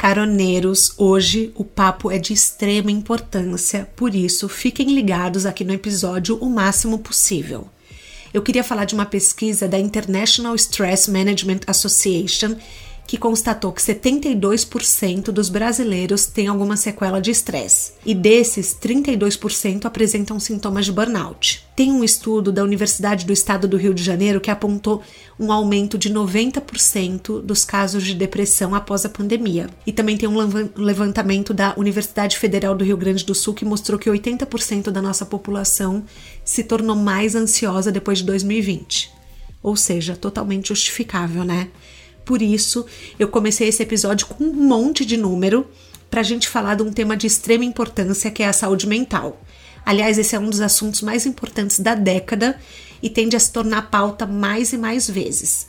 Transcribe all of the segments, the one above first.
Caroneiros, hoje o papo é de extrema importância, por isso fiquem ligados aqui no episódio o máximo possível. Eu queria falar de uma pesquisa da International Stress Management Association que constatou que 72% dos brasileiros têm alguma sequela de estresse e desses, 32% apresentam sintomas de burnout. Tem um estudo da Universidade do Estado do Rio de Janeiro que apontou um aumento de 90% dos casos de depressão após a pandemia. E também tem um levantamento da Universidade Federal do Rio Grande do Sul que mostrou que 80% da nossa população se tornou mais ansiosa depois de 2020. Ou seja, totalmente justificável, né? Por isso, eu comecei esse episódio com um monte de número para a gente falar de um tema de extrema importância que é a saúde mental. Aliás, esse é um dos assuntos mais importantes da década e tende a se tornar pauta mais e mais vezes.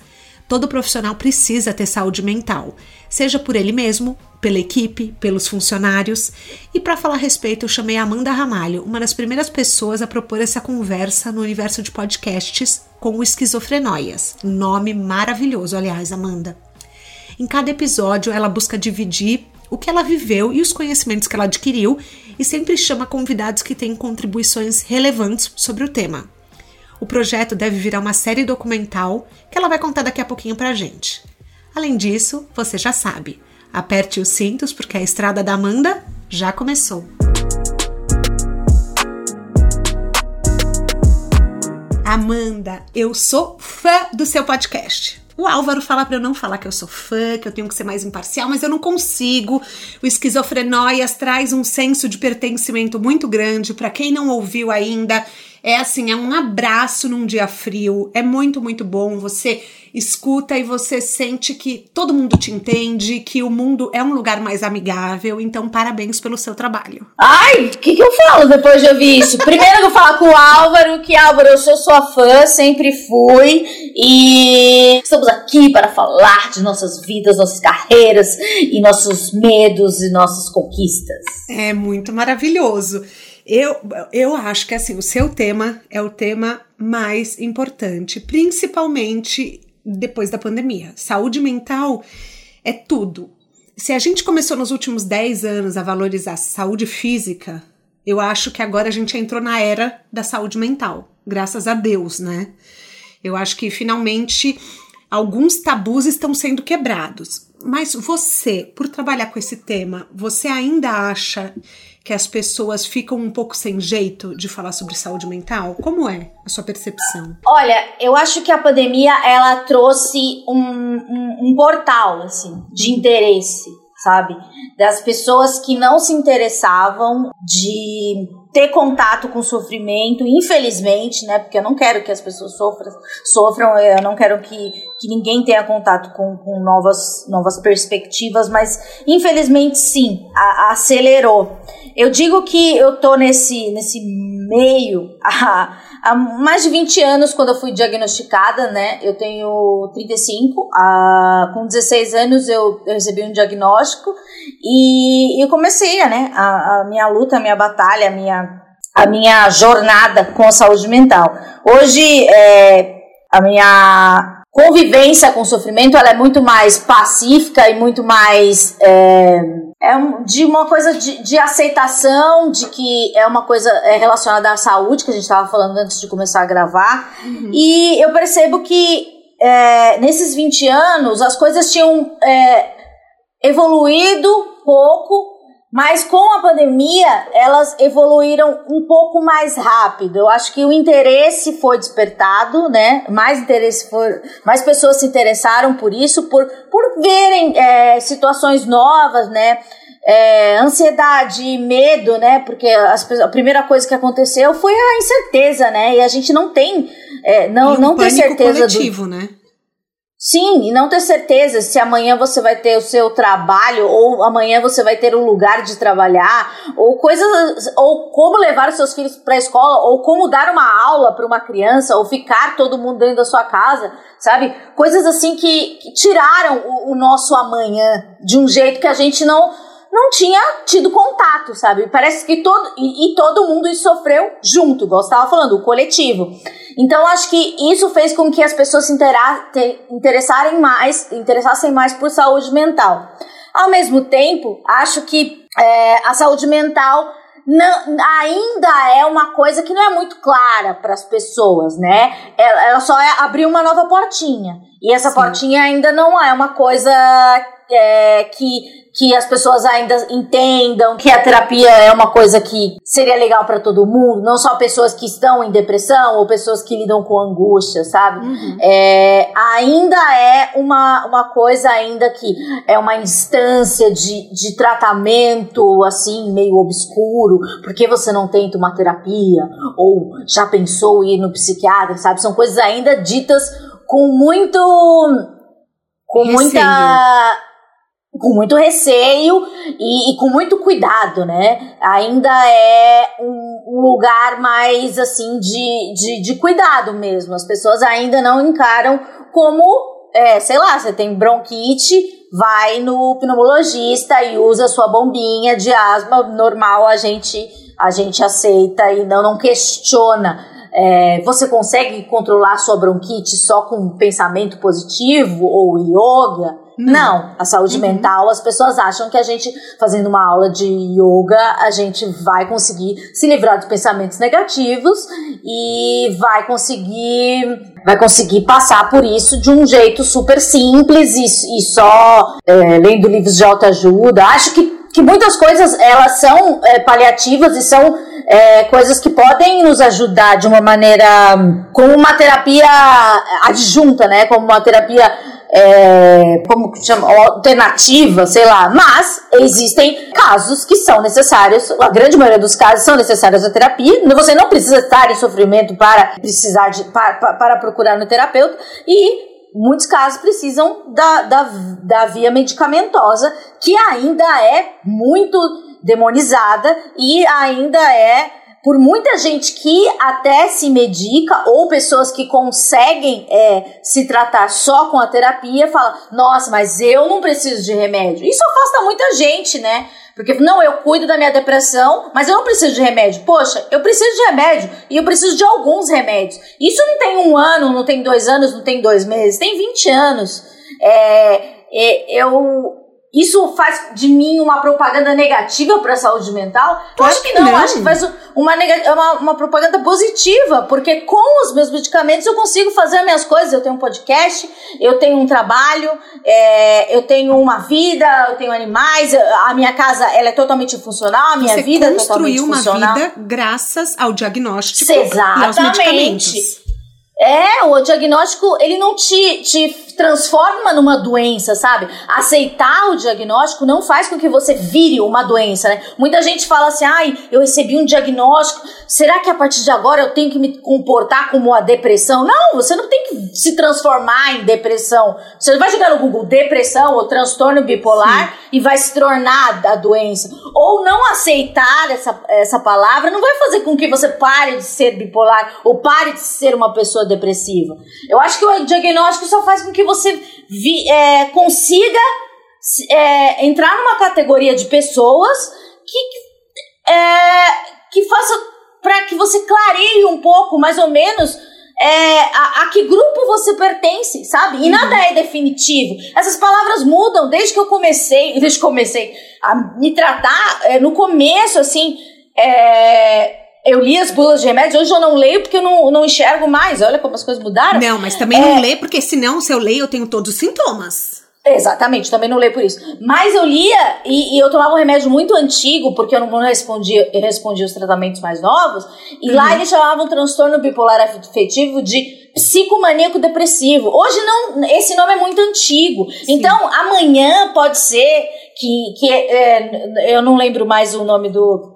Todo profissional precisa ter saúde mental, seja por ele mesmo, pela equipe, pelos funcionários. E para falar a respeito, eu chamei a Amanda Ramalho, uma das primeiras pessoas a propor essa conversa no universo de podcasts com o Esquizofrenóias. Um nome maravilhoso, aliás, Amanda. Em cada episódio, ela busca dividir o que ela viveu e os conhecimentos que ela adquiriu e sempre chama convidados que têm contribuições relevantes sobre o tema. O projeto deve virar uma série documental que ela vai contar daqui a pouquinho pra gente. Além disso, você já sabe, Aperte os cintos porque a estrada da Amanda já começou. Amanda, eu sou fã do seu podcast. O Álvaro fala para eu não falar que eu sou fã, que eu tenho que ser mais imparcial, mas eu não consigo. O Esquizofrenóias traz um senso de pertencimento muito grande. Para quem não ouviu ainda, é assim, é um abraço num dia frio. É muito, muito bom. Você escuta e você sente que todo mundo te entende, que o mundo é um lugar mais amigável. Então, parabéns pelo seu trabalho. Ai, o que, que eu falo depois de ouvir isso? Primeiro, eu vou falar com o Álvaro, que Álvaro, eu sou sua fã, sempre fui. E estamos aqui para falar de nossas vidas, nossas carreiras e nossos medos e nossas conquistas. É muito maravilhoso. Eu, eu acho que assim, o seu tema é o tema mais importante, principalmente depois da pandemia. Saúde mental é tudo. Se a gente começou nos últimos 10 anos a valorizar a saúde física, eu acho que agora a gente entrou na era da saúde mental. Graças a Deus, né? Eu acho que finalmente alguns tabus estão sendo quebrados. Mas você, por trabalhar com esse tema, você ainda acha que as pessoas ficam um pouco sem jeito de falar sobre saúde mental? Como é a sua percepção? Olha, eu acho que a pandemia ela trouxe um, um, um portal assim de interesse, sabe, das pessoas que não se interessavam de ter contato com sofrimento, infelizmente, né? Porque eu não quero que as pessoas sofram, sofram eu não quero que, que ninguém tenha contato com, com novas, novas perspectivas, mas infelizmente sim, a, acelerou. Eu digo que eu tô nesse, nesse meio há, há mais de 20 anos quando eu fui diagnosticada, né? Eu tenho 35, a, com 16 anos eu, eu recebi um diagnóstico e eu comecei né, a, a minha luta, a minha batalha, a minha, a minha jornada com a saúde mental. Hoje, é, a minha convivência com o sofrimento ela é muito mais pacífica e muito mais é, é de uma coisa de, de, aceitação de que é uma coisa é relacionada à saúde que a gente estava falando antes de começar a gravar uhum. e eu percebo que é, nesses 20 anos as coisas tinham é, evoluído pouco mas com a pandemia, elas evoluíram um pouco mais rápido. Eu acho que o interesse foi despertado, né? Mais interesse foi, mais pessoas se interessaram por isso, por, por verem é, situações novas, né? É, ansiedade, medo, né? Porque as, a primeira coisa que aconteceu foi a incerteza, né? E a gente não tem, é, não, e um não tem certeza coletivo, do, né? Sim, e não ter certeza se amanhã você vai ter o seu trabalho, ou amanhã você vai ter um lugar de trabalhar, ou coisas, ou como levar os seus filhos para a escola, ou como dar uma aula para uma criança, ou ficar todo mundo dentro da sua casa, sabe? Coisas assim que, que tiraram o, o nosso amanhã de um jeito que a gente não não tinha tido contato, sabe? Parece que todo. E, e todo mundo sofreu junto, igual você estava falando, o coletivo. Então, acho que isso fez com que as pessoas se interessarem mais, interessassem mais por saúde mental. Ao mesmo tempo, acho que é, a saúde mental não, ainda é uma coisa que não é muito clara para as pessoas, né? Ela, ela só é abrir uma nova portinha. E essa Sim. portinha ainda não é uma coisa é, que que as pessoas ainda entendam que a terapia é uma coisa que seria legal para todo mundo, não só pessoas que estão em depressão ou pessoas que lidam com angústia, sabe? Uhum. É, ainda é uma, uma coisa ainda que é uma instância de, de tratamento assim meio obscuro, porque você não tenta uma terapia ou já pensou em ir no psiquiatra, sabe? São coisas ainda ditas com muito com Receio. muita com muito receio e, e, com muito cuidado, né? Ainda é um, um lugar mais assim de, de, de, cuidado mesmo. As pessoas ainda não encaram como, é, sei lá, você tem bronquite, vai no pneumologista e usa sua bombinha de asma normal, a gente a gente aceita e não, não questiona. É, você consegue controlar sua bronquite só com pensamento positivo ou yoga? Não, a saúde uhum. mental, as pessoas acham que a gente, fazendo uma aula de yoga, a gente vai conseguir se livrar dos pensamentos negativos e vai conseguir vai conseguir passar por isso de um jeito super simples e, e só é, lendo livros de autoajuda. Acho que, que muitas coisas elas são é, paliativas e são é, coisas que podem nos ajudar de uma maneira como uma terapia adjunta, né? Como uma terapia é, como chama, alternativa, sei lá, mas existem casos que são necessários, a grande maioria dos casos são necessários a terapia, você não precisa estar em sofrimento para precisar de, para, para procurar no terapeuta. E muitos casos precisam da, da, da via medicamentosa, que ainda é muito demonizada e ainda é por muita gente que até se medica ou pessoas que conseguem é, se tratar só com a terapia fala nossa mas eu não preciso de remédio. Isso afasta muita gente né? Porque não eu cuido da minha depressão mas eu não preciso de remédio. Poxa eu preciso de remédio e eu preciso de alguns remédios. Isso não tem um ano não tem dois anos não tem dois meses tem 20 anos. É, é eu isso faz de mim uma propaganda negativa para a saúde mental? Eu acho que não, não. acho que faz uma, uma, uma, propaganda positiva, porque com os meus medicamentos eu consigo fazer as minhas coisas. Eu tenho um podcast, eu tenho um trabalho, é, eu tenho uma vida, eu tenho animais, a minha casa ela é totalmente funcional, a minha Você vida é totalmente funcional. uma vida graças ao diagnóstico Exatamente. e aos medicamentos. É, o diagnóstico, ele não te, te transforma numa doença, sabe? Aceitar o diagnóstico não faz com que você vire uma doença, né? Muita gente fala assim, ai, eu recebi um diagnóstico, será que a partir de agora eu tenho que me comportar como a depressão? Não, você não tem que se transformar em depressão. Você vai jogar no Google depressão ou transtorno bipolar Sim. e vai se tornar a doença. Ou não aceitar essa, essa palavra não vai fazer com que você pare de ser bipolar ou pare de ser uma pessoa depressiva. Eu acho que o diagnóstico só faz com que você vi, é, consiga é, entrar numa categoria de pessoas que, é, que faça para que você clareie um pouco, mais ou menos, é, a, a, que grupo você pertence, sabe? E uhum. nada é definitivo. Essas palavras mudam desde que eu comecei, desde que comecei a me tratar. É, no começo, assim, é, eu li as bulas de remédio, hoje eu não leio porque eu não, não enxergo mais. Olha como as coisas mudaram. Não, mas também é... não lê, porque senão, se eu leio, eu tenho todos os sintomas. Exatamente, também não leio por isso. Mas eu lia e, e, eu tomava um remédio muito antigo, porque eu não respondia, eu respondia os tratamentos mais novos, e uhum. lá eles chamavam transtorno bipolar afetivo de psicomaníaco depressivo. Hoje não, esse nome é muito antigo. Sim. Então, amanhã pode ser que, que é, eu não lembro mais o nome do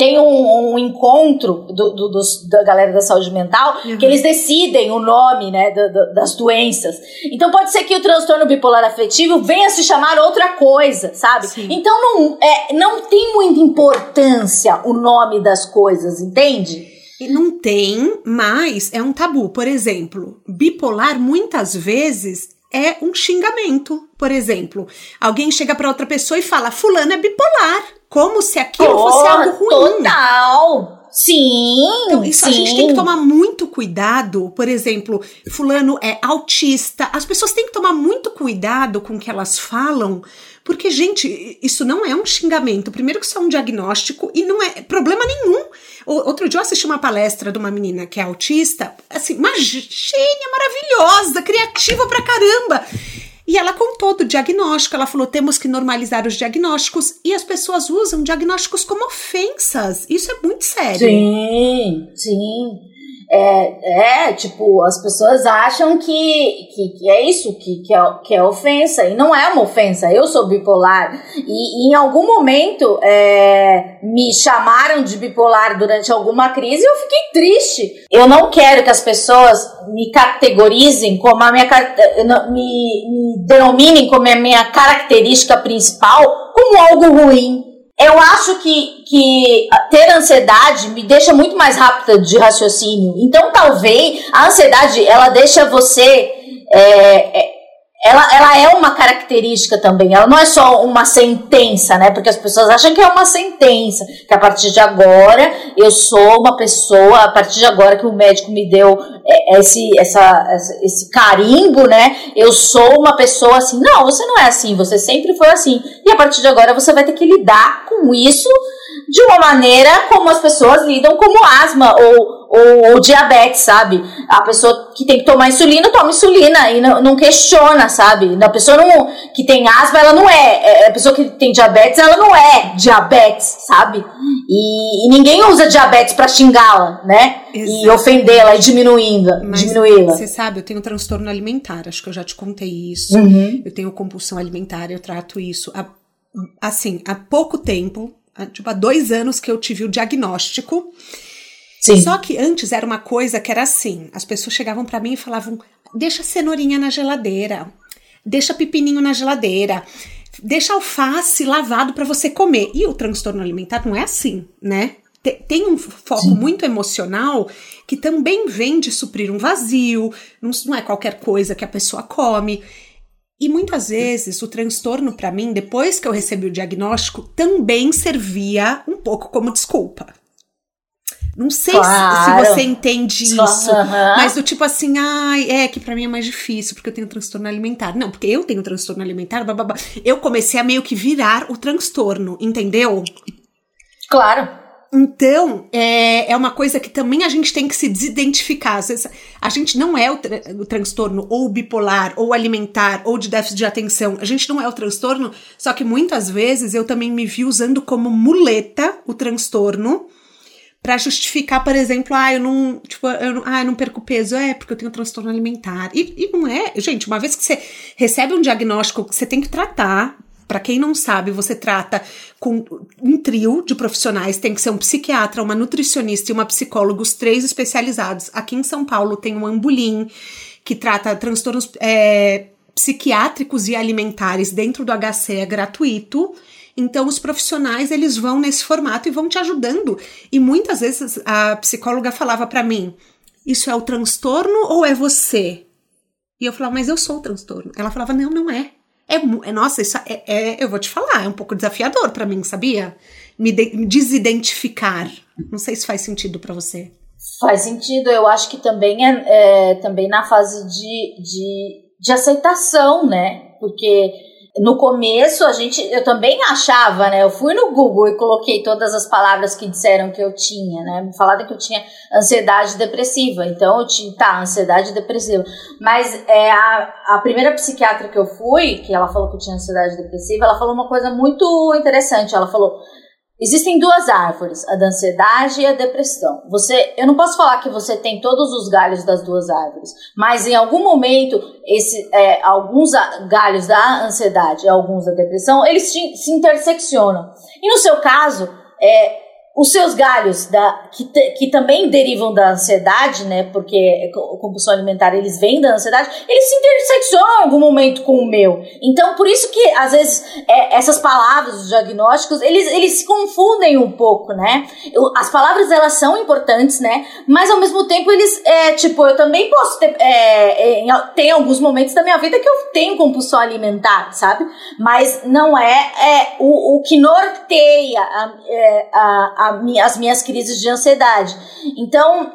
tem um, um encontro do, do, dos, da galera da saúde mental uhum. que eles decidem o nome né, das doenças. Então pode ser que o transtorno bipolar afetivo venha se chamar outra coisa, sabe? Sim. Então não, é, não tem muita importância o nome das coisas, entende? Não tem, mas é um tabu. Por exemplo, bipolar muitas vezes é um xingamento. Por exemplo, alguém chega para outra pessoa e fala: Fulano é bipolar. Como se aquilo oh, fosse algo ruim. Total! Sim, então, isso sim. a gente tem que tomar muito cuidado. Por exemplo, fulano é autista. As pessoas têm que tomar muito cuidado com o que elas falam, porque, gente, isso não é um xingamento. Primeiro que isso é um diagnóstico e não é problema nenhum. Outro dia eu assisti uma palestra de uma menina que é autista, assim, uma gênia maravilhosa, criativa pra caramba. E ela contou do diagnóstico, ela falou: temos que normalizar os diagnósticos e as pessoas usam diagnósticos como ofensas. Isso é muito sério. Sim, sim. É, é, tipo, as pessoas acham que, que, que é isso, que, que, é, que é ofensa. E não é uma ofensa. Eu sou bipolar. E, e em algum momento é, me chamaram de bipolar durante alguma crise e eu fiquei triste. Eu não quero que as pessoas me categorizem como a minha. Me, me denominem como a minha característica principal como algo ruim. Eu acho que, que ter ansiedade me deixa muito mais rápida de raciocínio. Então, talvez a ansiedade ela deixa você é, é ela, ela é uma característica também, ela não é só uma sentença, né? Porque as pessoas acham que é uma sentença, que a partir de agora eu sou uma pessoa, a partir de agora que o médico me deu é, esse, essa, esse carimbo, né? Eu sou uma pessoa assim. Não, você não é assim, você sempre foi assim. E a partir de agora você vai ter que lidar com isso de uma maneira como as pessoas lidam como asma ou, ou, ou, diabetes, sabe? A pessoa que tem que tomar insulina, toma insulina e não, não questiona, sabe? A pessoa não, que tem asma, ela não é, é. A pessoa que tem diabetes, ela não é diabetes, sabe? E, e ninguém usa diabetes para xingá-la, né? Exato. E ofendê-la e diminuindo, diminuí-la. Você sabe, eu tenho transtorno alimentar, acho que eu já te contei isso. Uhum. Eu tenho compulsão alimentar, eu trato isso. Há, assim, há pouco tempo, tipo, há dois anos que eu tive o diagnóstico. Sim. Só que antes era uma coisa que era assim: as pessoas chegavam para mim e falavam: deixa cenourinha na geladeira, deixa pepininho na geladeira, deixa alface lavado para você comer. E o transtorno alimentar não é assim, né? Tem um foco Sim. muito emocional que também vem de suprir um vazio, não é qualquer coisa que a pessoa come. E muitas vezes o transtorno para mim, depois que eu recebi o diagnóstico, também servia um pouco como desculpa. Não sei claro. se, se, você entende isso, uhum. mas do tipo assim, ai, é que para mim é mais difícil porque eu tenho transtorno alimentar. Não, porque eu tenho transtorno alimentar. Eu comecei a meio que virar o transtorno, entendeu? Claro. Então, é, é uma coisa que também a gente tem que se desidentificar. A gente não é o, tra o transtorno ou bipolar, ou alimentar, ou de déficit de atenção. A gente não é o transtorno, só que muitas vezes eu também me vi usando como muleta o transtorno para justificar, por exemplo, ah, eu não, tipo, eu não, ah, eu não perco peso, é porque eu tenho transtorno alimentar. E, e não é, gente, uma vez que você recebe um diagnóstico que você tem que tratar, para quem não sabe, você trata com um trio de profissionais, tem que ser um psiquiatra, uma nutricionista e uma psicóloga, os três especializados. Aqui em São Paulo tem o Ambulim, que trata transtornos é, psiquiátricos e alimentares dentro do HC, é gratuito. Então os profissionais eles vão nesse formato e vão te ajudando. E muitas vezes a psicóloga falava para mim: "Isso é o transtorno ou é você?" E eu falava: "Mas eu sou o transtorno". Ela falava: "Não, não é. É, é nossa, isso é, é, eu vou te falar, é um pouco desafiador para mim, sabia? Me, de, me desidentificar. Não sei se faz sentido para você. Faz sentido, eu acho que também é, é também na fase de, de, de aceitação, né? Porque no começo a gente eu também achava, né? Eu fui no Google e coloquei todas as palavras que disseram que eu tinha, né? Falaram que eu tinha ansiedade depressiva. Então eu tinha, tá, ansiedade depressiva. Mas é a, a primeira psiquiatra que eu fui, que ela falou que eu tinha ansiedade depressiva, ela falou uma coisa muito interessante. Ela falou: Existem duas árvores, a da ansiedade e a depressão. Você, eu não posso falar que você tem todos os galhos das duas árvores, mas em algum momento esse, é, alguns galhos da ansiedade e alguns da depressão eles se interseccionam. E no seu caso, é, os seus galhos, da, que, que também derivam da ansiedade, né? Porque compulsão alimentar eles vêm da ansiedade, eles se interseccionam em algum momento com o meu. Então, por isso que às vezes é, essas palavras, os diagnósticos, eles, eles se confundem um pouco, né? Eu, as palavras elas são importantes, né? Mas ao mesmo tempo eles, é, tipo, eu também posso ter, é, é, tem alguns momentos da minha vida que eu tenho compulsão alimentar, sabe? Mas não é, é o, o que norteia a, é, a, as minhas crises de ansiedade. Então,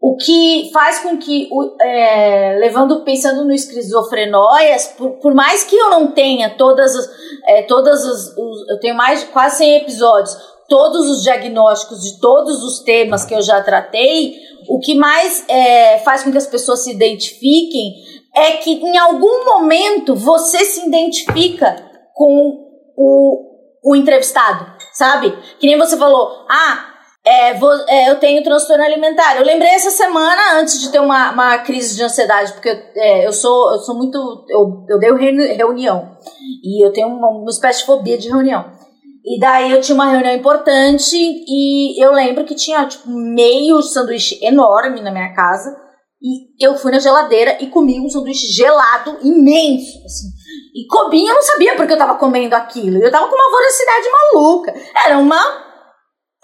o que faz com que, é, levando, pensando no esquizofrenóias, por, por, mais que eu não tenha todas as, é, todas as, os, eu tenho mais quase 100 episódios, todos os diagnósticos de todos os temas que eu já tratei, o que mais é, faz com que as pessoas se identifiquem é que em algum momento você se identifica com o, o entrevistado sabe? Que nem você falou, ah, é, vou, é, eu tenho transtorno alimentar. Eu lembrei essa semana, antes de ter uma, uma crise de ansiedade, porque é, eu, sou, eu sou muito. Eu, eu dei reunião. E eu tenho uma, uma espécie de fobia de reunião. E daí eu tinha uma reunião importante e eu lembro que tinha tipo meio sanduíche enorme na minha casa. E eu fui na geladeira e comi um sanduíche gelado imenso, assim. E Cobinha eu não sabia porque eu tava comendo aquilo. Eu tava com uma voracidade maluca. Era uma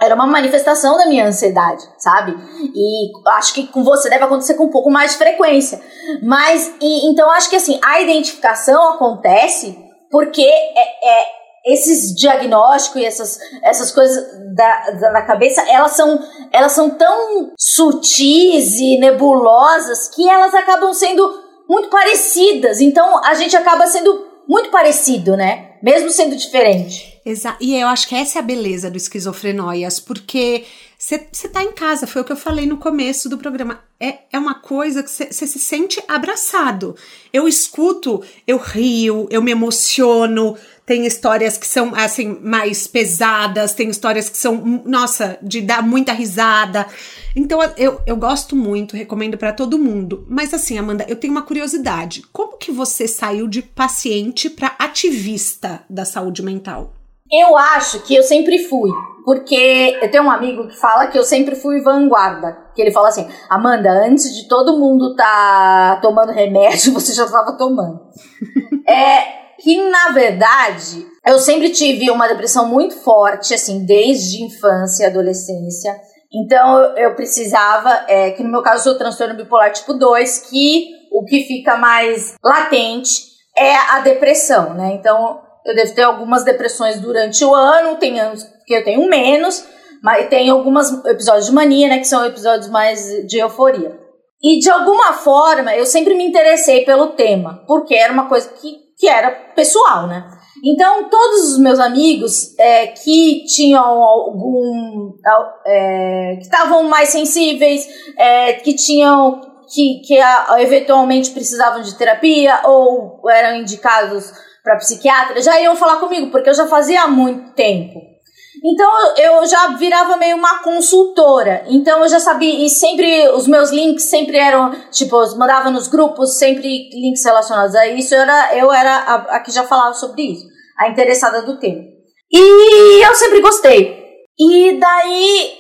era uma manifestação da minha ansiedade, sabe? E acho que com você deve acontecer com um pouco mais de frequência. Mas, e, então acho que assim, a identificação acontece porque é, é esses diagnósticos e essas, essas coisas da, da, da, cabeça, elas são, elas são tão sutis e nebulosas que elas acabam sendo muito parecidas. Então a gente acaba sendo muito parecido, né? Mesmo sendo diferente. Exato. E eu acho que essa é a beleza do esquizofrenóias, porque você tá em casa, foi o que eu falei no começo do programa. É, é uma coisa que você se sente abraçado. Eu escuto, eu rio, eu me emociono, tem histórias que são assim mais pesadas, tem histórias que são, nossa, de dar muita risada. Então eu, eu gosto muito, recomendo para todo mundo. Mas assim, Amanda, eu tenho uma curiosidade. Como que você saiu de paciente para ativista da saúde mental? Eu acho que eu sempre fui, porque eu tenho um amigo que fala que eu sempre fui vanguarda. Que ele fala assim: Amanda, antes de todo mundo tá tomando remédio, você já estava tomando. é, que na verdade eu sempre tive uma depressão muito forte, assim, desde infância e adolescência. Então eu precisava, é, que no meu caso sou transtorno bipolar tipo 2, que o que fica mais latente é a depressão, né? Então eu devo ter algumas depressões durante o ano, tem anos que eu tenho menos, mas tem alguns episódios de mania, né? Que são episódios mais de euforia. E de alguma forma eu sempre me interessei pelo tema, porque era uma coisa que que era pessoal, né? Então, todos os meus amigos é, que tinham algum. É, que estavam mais sensíveis, é, que tinham. que, que eventualmente precisavam de terapia ou eram indicados para psiquiatra, já iam falar comigo, porque eu já fazia há muito tempo. Então eu já virava meio uma consultora. Então eu já sabia, e sempre os meus links sempre eram, tipo, eu mandava nos grupos sempre links relacionados a isso. Eu era, eu era a, a que já falava sobre isso, a interessada do tema. E eu sempre gostei. E daí,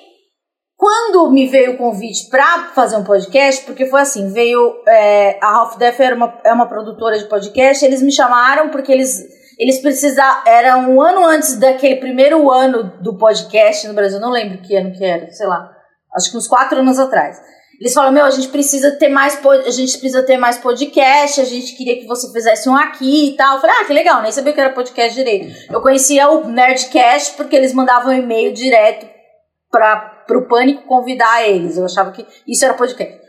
quando me veio o convite para fazer um podcast, porque foi assim, veio é, a Half Def era uma, é uma produtora de podcast, eles me chamaram porque eles eles precisavam. Era um ano antes daquele primeiro ano do podcast no Brasil. Não lembro que ano que era, sei lá. Acho que uns quatro anos atrás. Eles falaram, meu, a gente precisa ter mais a gente precisa ter mais podcast, a gente queria que você fizesse um aqui e tal. Eu falei, ah, que legal, nem sabia que era podcast direito. Eu conhecia o Nerdcast porque eles mandavam e-mail direto para o Pânico convidar eles. Eu achava que isso era podcast.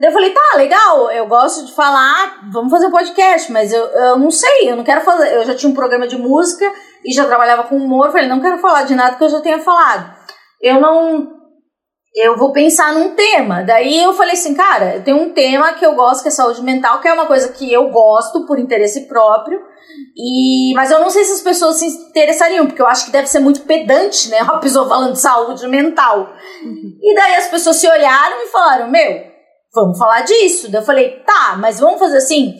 Daí eu falei, tá, legal, eu gosto de falar, vamos fazer um podcast, mas eu, eu não sei, eu não quero fazer. Eu já tinha um programa de música e já trabalhava com humor, falei, não quero falar de nada que eu já tenha falado. Eu não. Eu vou pensar num tema. Daí eu falei assim, cara, tem um tema que eu gosto, que é saúde mental, que é uma coisa que eu gosto por interesse próprio. E, mas eu não sei se as pessoas se interessariam, porque eu acho que deve ser muito pedante, né? Uma pessoa falando de saúde mental. Uhum. E daí as pessoas se olharam e falaram: Meu, vamos falar disso. Daí eu falei, tá, mas vamos fazer assim.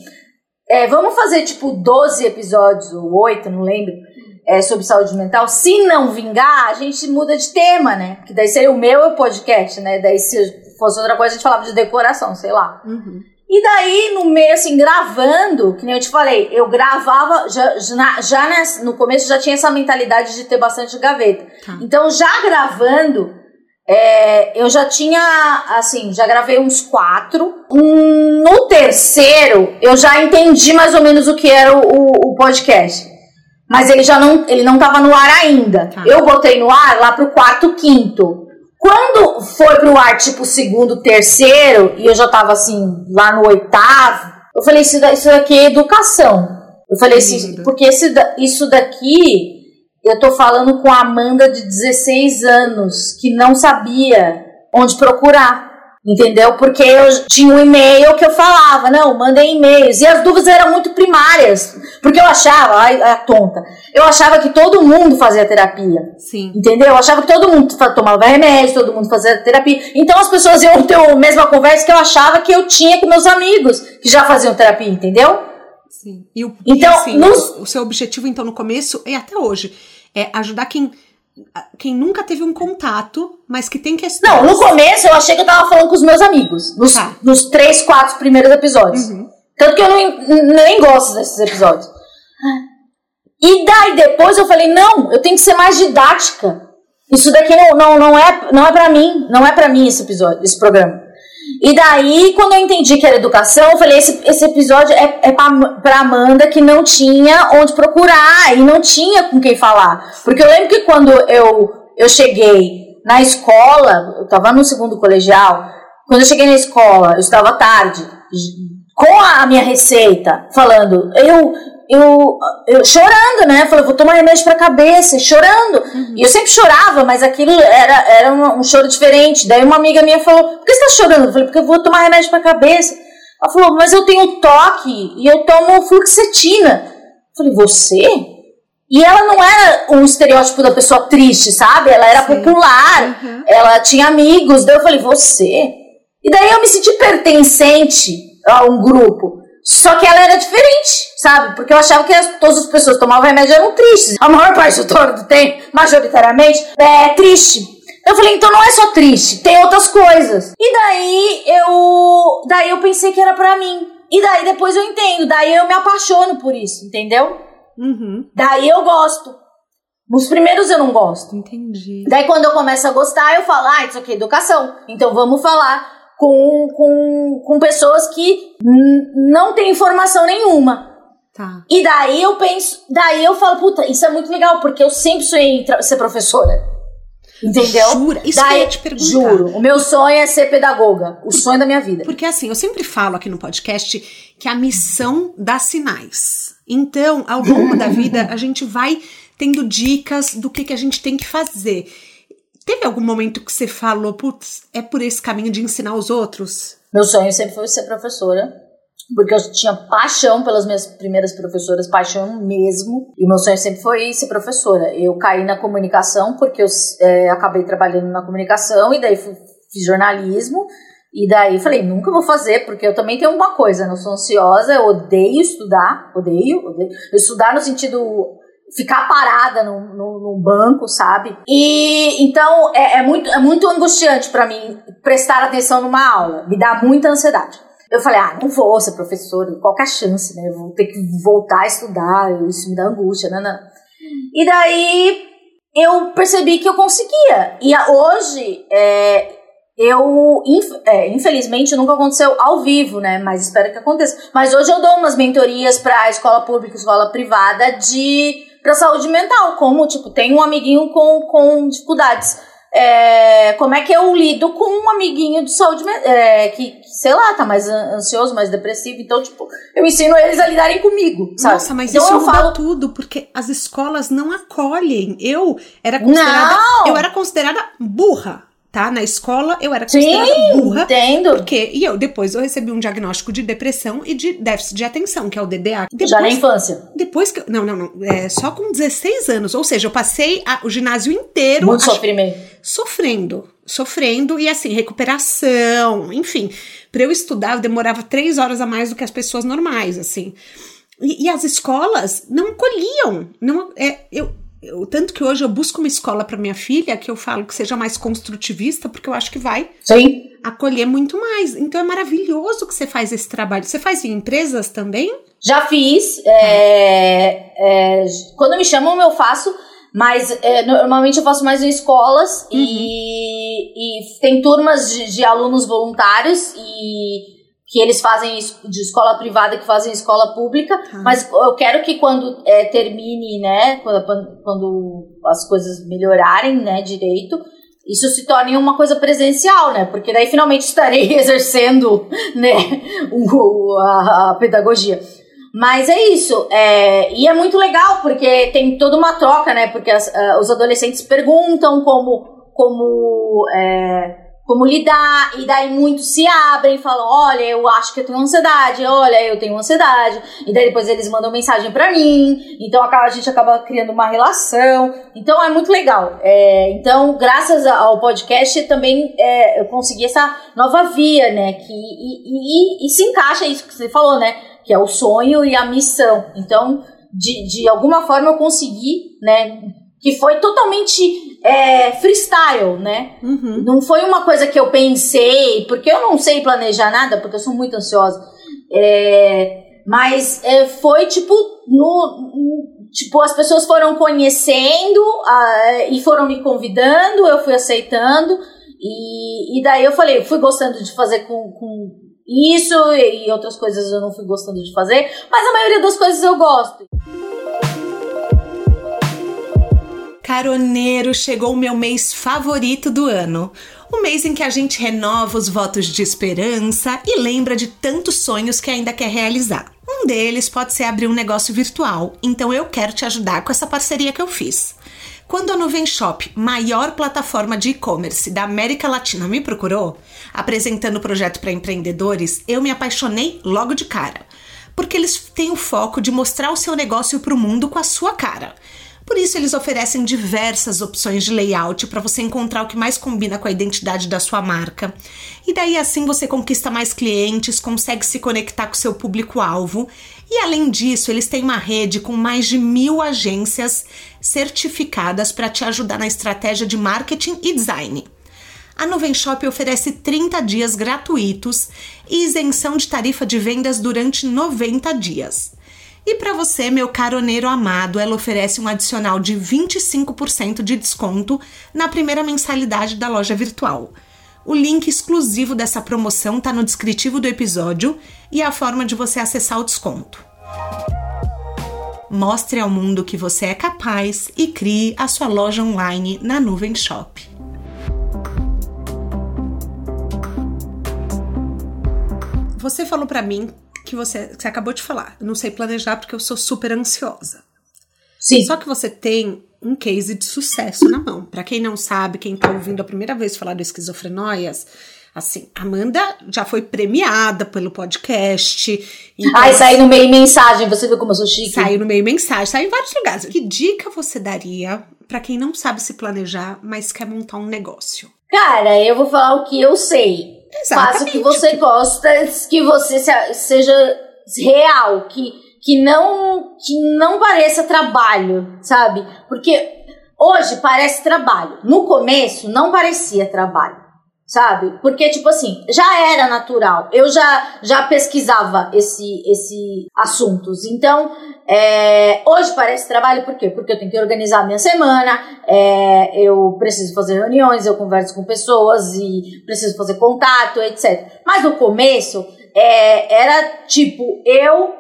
É, vamos fazer tipo 12 episódios, ou 8, não lembro. é, sobre saúde mental. Se não vingar, a gente muda de tema, né? Porque daí seria o meu podcast, né? Daí se fosse outra coisa, a gente falava de decoração, sei lá. Uhum. E daí, no meio, assim, gravando, que nem eu te falei, eu gravava, já, já, já no começo já tinha essa mentalidade de ter bastante gaveta. Tá. Então, já gravando, é, eu já tinha, assim, já gravei uns quatro. Hum, No terceiro, eu já entendi mais ou menos o que era o, o- podcast. Mas ele já não, ele não tava no ar ainda. Tá. Eu botei no ar lá pro quarto, quinto. Quando foi pro ar, tipo, segundo, terceiro, e eu já tava assim, lá no oitavo, eu falei, isso, isso daqui é educação. Eu falei assim, porque esse, isso daqui, eu tô falando com a Amanda de 16 anos, que não sabia onde procurar. Entendeu? Porque eu tinha um e-mail que eu falava, não, mandei e-mails. E as dúvidas eram muito primárias. Porque eu achava, ai, a tonta, eu achava que todo mundo fazia terapia. Sim. Entendeu? Eu achava que todo mundo tomava remédio, todo mundo fazia terapia. Então as pessoas iam ter a mesma conversa que eu achava que eu tinha com meus amigos que já faziam terapia, entendeu? Sim. E o, Então, e assim, o, o seu objetivo, então, no começo, e até hoje, é ajudar quem, quem nunca teve um contato, mas que tem questões. Não, no começo eu achei que eu tava falando com os meus amigos. Nos, Tá. nos três, quatro primeiros episódios. Uhum. Tanto que eu nem, nem gosto desses episódios. E daí depois eu falei, não, eu tenho que ser mais didática. Isso daqui não, não, não é, não é pra mim. Não é pra mim esse episódio, esse programa. E daí, quando eu entendi que era educação, eu falei, esse, esse episódio é, é pra Amanda que não tinha onde procurar e não tinha com quem falar. Porque eu lembro que quando eu, eu cheguei na escola, eu tava no segundo colegial, quando eu cheguei na escola, eu estava tarde, com a minha receita, falando, eu, eu, eu chorando, né? Falei, vou tomar remédio pra cabeça, chorando. E eu sempre chorava, mas aquilo era, era um, um choro diferente. Daí uma amiga minha falou, por que você tá chorando? Eu falei, porque eu vou tomar remédio pra cabeça. Ela falou, mas eu tenho toque e eu tomo fluoxetina. Eu falei, você? E ela não era um estereótipo da pessoa triste, sabe? Ela era Sim. popular, Uhum. ela tinha amigos. Daí eu falei, você? E daí eu me senti pertencente a um grupo. Só que ela era diferente, sabe? Porque eu achava que as- todas as pessoas que tomavam remédio eram tristes. A maior parte do todo tem, majoritariamente, é triste. Eu falei, então não é só triste, tem outras coisas. E daí eu. Daí eu pensei que era pra mim. E daí depois eu entendo, daí eu me apaixono por isso, entendeu? Uhum. Daí eu gosto. Nos primeiros eu não gosto. Entendi. Daí quando eu começo a gostar, eu falo, ah, isso aqui é educação. Então vamos falar com, com, com pessoas que não têm informação nenhuma. Tá. E daí eu penso, daí eu falo, puta, isso é muito legal, porque eu sempre sonhei em ser professora. Entendeu? Jura? Isso que eu daí, ia te perguntar. Juro. O meu sonho é ser pedagoga. O sonho da minha vida. Porque assim, eu sempre falo aqui no podcast que a missão dá sinais. Então, ao longo da vida, a gente vai tendo dicas do que, que a gente tem que fazer. Teve algum momento que você falou, putz, é por esse caminho de ensinar os outros? Meu sonho sempre foi ser professora, porque eu tinha paixão pelas minhas primeiras professoras, paixão mesmo. E meu sonho sempre foi ser professora. Eu caí na comunicação porque eu é, acabei trabalhando na comunicação e daí fui, fiz jornalismo. E daí falei, nunca vou fazer, porque eu também tenho uma coisa, eu sou ansiosa, eu odeio estudar, odeio, odeio. Estudar no sentido ficar parada num, num, num banco, sabe? E então é, é muito, é muito angustiante pra mim prestar atenção numa aula, me dá muita ansiedade. Eu falei, ah, não vou ser professora, qual que a chance, né? Eu vou ter que voltar a estudar, isso me dá angústia, né? E daí eu percebi que eu conseguia. E hoje, é, eu, inf- é, infelizmente, nunca aconteceu ao vivo, né? Mas espero que aconteça. Mas hoje eu dou umas mentorias pra escola pública, escola privada de pra saúde mental, como tipo tem um amiguinho com, com dificuldades. É, como é que eu lido com um amiguinho de saúde é, que, que, sei lá, tá mais an- ansioso, mais depressivo. Então, tipo, eu ensino eles a lidarem comigo, sabe? Nossa, mas então isso eu falo tudo, porque as escolas não acolhem. Eu era considerada. Não! Eu era considerada burra, tá? Na escola eu era Sim, considerada burra. entendo. Porque, e eu, depois eu recebi um diagnóstico de depressão e de déficit de atenção, que é o DDA. Depois, Já na infância. depois que. Não, não, não. É só com 16 anos. Ou seja, eu passei a- o ginásio inteiro Muito ach- sofrimento. sofrendo. Sofrendo e assim, recuperação, enfim. Pra eu estudar, eu demorava três horas a mais do que as pessoas normais, assim. E, e as escolas não colhiam. Não, é, eu, eu, tanto que hoje eu busco uma escola para minha filha que eu falo que seja mais construtivista, porque eu acho que vai Sim. acolher muito mais. Então é maravilhoso que você faz esse trabalho. Você faz em empresas também? Já fiz. É, é, quando me chamam, eu faço. Mas é, normalmente eu faço mais em escolas uhum. e, e, tem turmas de, de, alunos voluntários e que eles fazem de escola privada que fazem escola pública. Uhum. Mas eu quero que quando é, termine, né, quando, quando as coisas melhorarem, né, direito, isso se torne uma coisa presencial, né? Porque daí finalmente estarei exercendo, né, o, a, a pedagogia. Mas é isso, é, e é muito legal porque tem toda uma troca, né? Porque as, uh, os adolescentes perguntam como, como, é, como lidar, e daí muitos se abrem e falam: Olha, eu acho que eu tenho ansiedade, olha, eu tenho ansiedade, e daí depois eles mandam mensagem para mim, então a gente acaba criando uma relação, então é muito legal. É, então, graças ao podcast, também é, eu consegui essa nova via, né? Que, e, e, e se encaixa isso que você falou, né? que é o sonho e a missão. Então, de, de alguma forma eu consegui, né? Que foi totalmente é, freestyle, né? Uhum. Não foi uma coisa que eu pensei, porque eu não sei planejar nada, porque eu sou muito ansiosa. É, mas é, foi tipo no, tipo as pessoas foram conhecendo uh, e foram me convidando, eu fui aceitando e, e daí eu falei, fui gostando de fazer com, com isso e outras coisas eu não fui gostando de fazer, mas a maioria das coisas eu gosto. Caroneiro, chegou o meu mês favorito do ano. O mês em que a gente renova os votos de esperança e lembra de tantos sonhos que ainda quer realizar. Um deles pode ser abrir um negócio virtual, então eu quero te ajudar com essa parceria que eu fiz. Quando a Nuvem Shop, maior plataforma de e-commerce da América Latina, me procurou, apresentando o projeto para empreendedores, eu me apaixonei logo de cara. Porque eles têm o foco de mostrar o seu negócio para o mundo com a sua cara. Por isso, eles oferecem diversas opções de layout para você encontrar o que mais combina com a identidade da sua marca. E daí, assim, você conquista mais clientes, consegue se conectar com seu público-alvo. E além disso, eles têm uma rede com mais de mil agências certificadas para te ajudar na estratégia de marketing e design. A Nuvem Shop oferece 30 dias gratuitos e isenção de tarifa de vendas durante 90 dias. E para você, meu caroneiro amado, ela oferece um adicional de 25% de desconto na primeira mensalidade da loja virtual. O link exclusivo dessa promoção está no descritivo do episódio e a forma de você acessar o desconto. Mostre ao mundo que você é capaz e crie a sua loja online na Nuvem Shop. Você falou para mim que você, que você acabou de falar. Eu não sei planejar porque eu sou super ansiosa. Sim. Só que você tem um case de sucesso na mão. Para quem não sabe, quem tá ouvindo a primeira vez falar do esquizofrenóias, assim, Amanda já foi premiada pelo podcast. Então, Ai, saiu no meio mensagem, você viu como eu sou chique? Saiu no meio mensagem, saiu em vários lugares. Que dica você daria para quem não sabe se planejar, mas quer montar um negócio? Cara, eu vou falar o que eu sei. Exatamente. Faça o que você gosta, que você seja real, que, que, não, que não pareça trabalho, sabe? Porque hoje parece trabalho. No começo não parecia trabalho sabe? Porque tipo assim, já era natural. Eu já já pesquisava esse esse assuntos. Então, é, hoje parece trabalho por quê? Porque eu tenho que organizar minha semana, é, eu preciso fazer reuniões, eu converso com pessoas e preciso fazer contato, etc. Mas no começo é, era tipo eu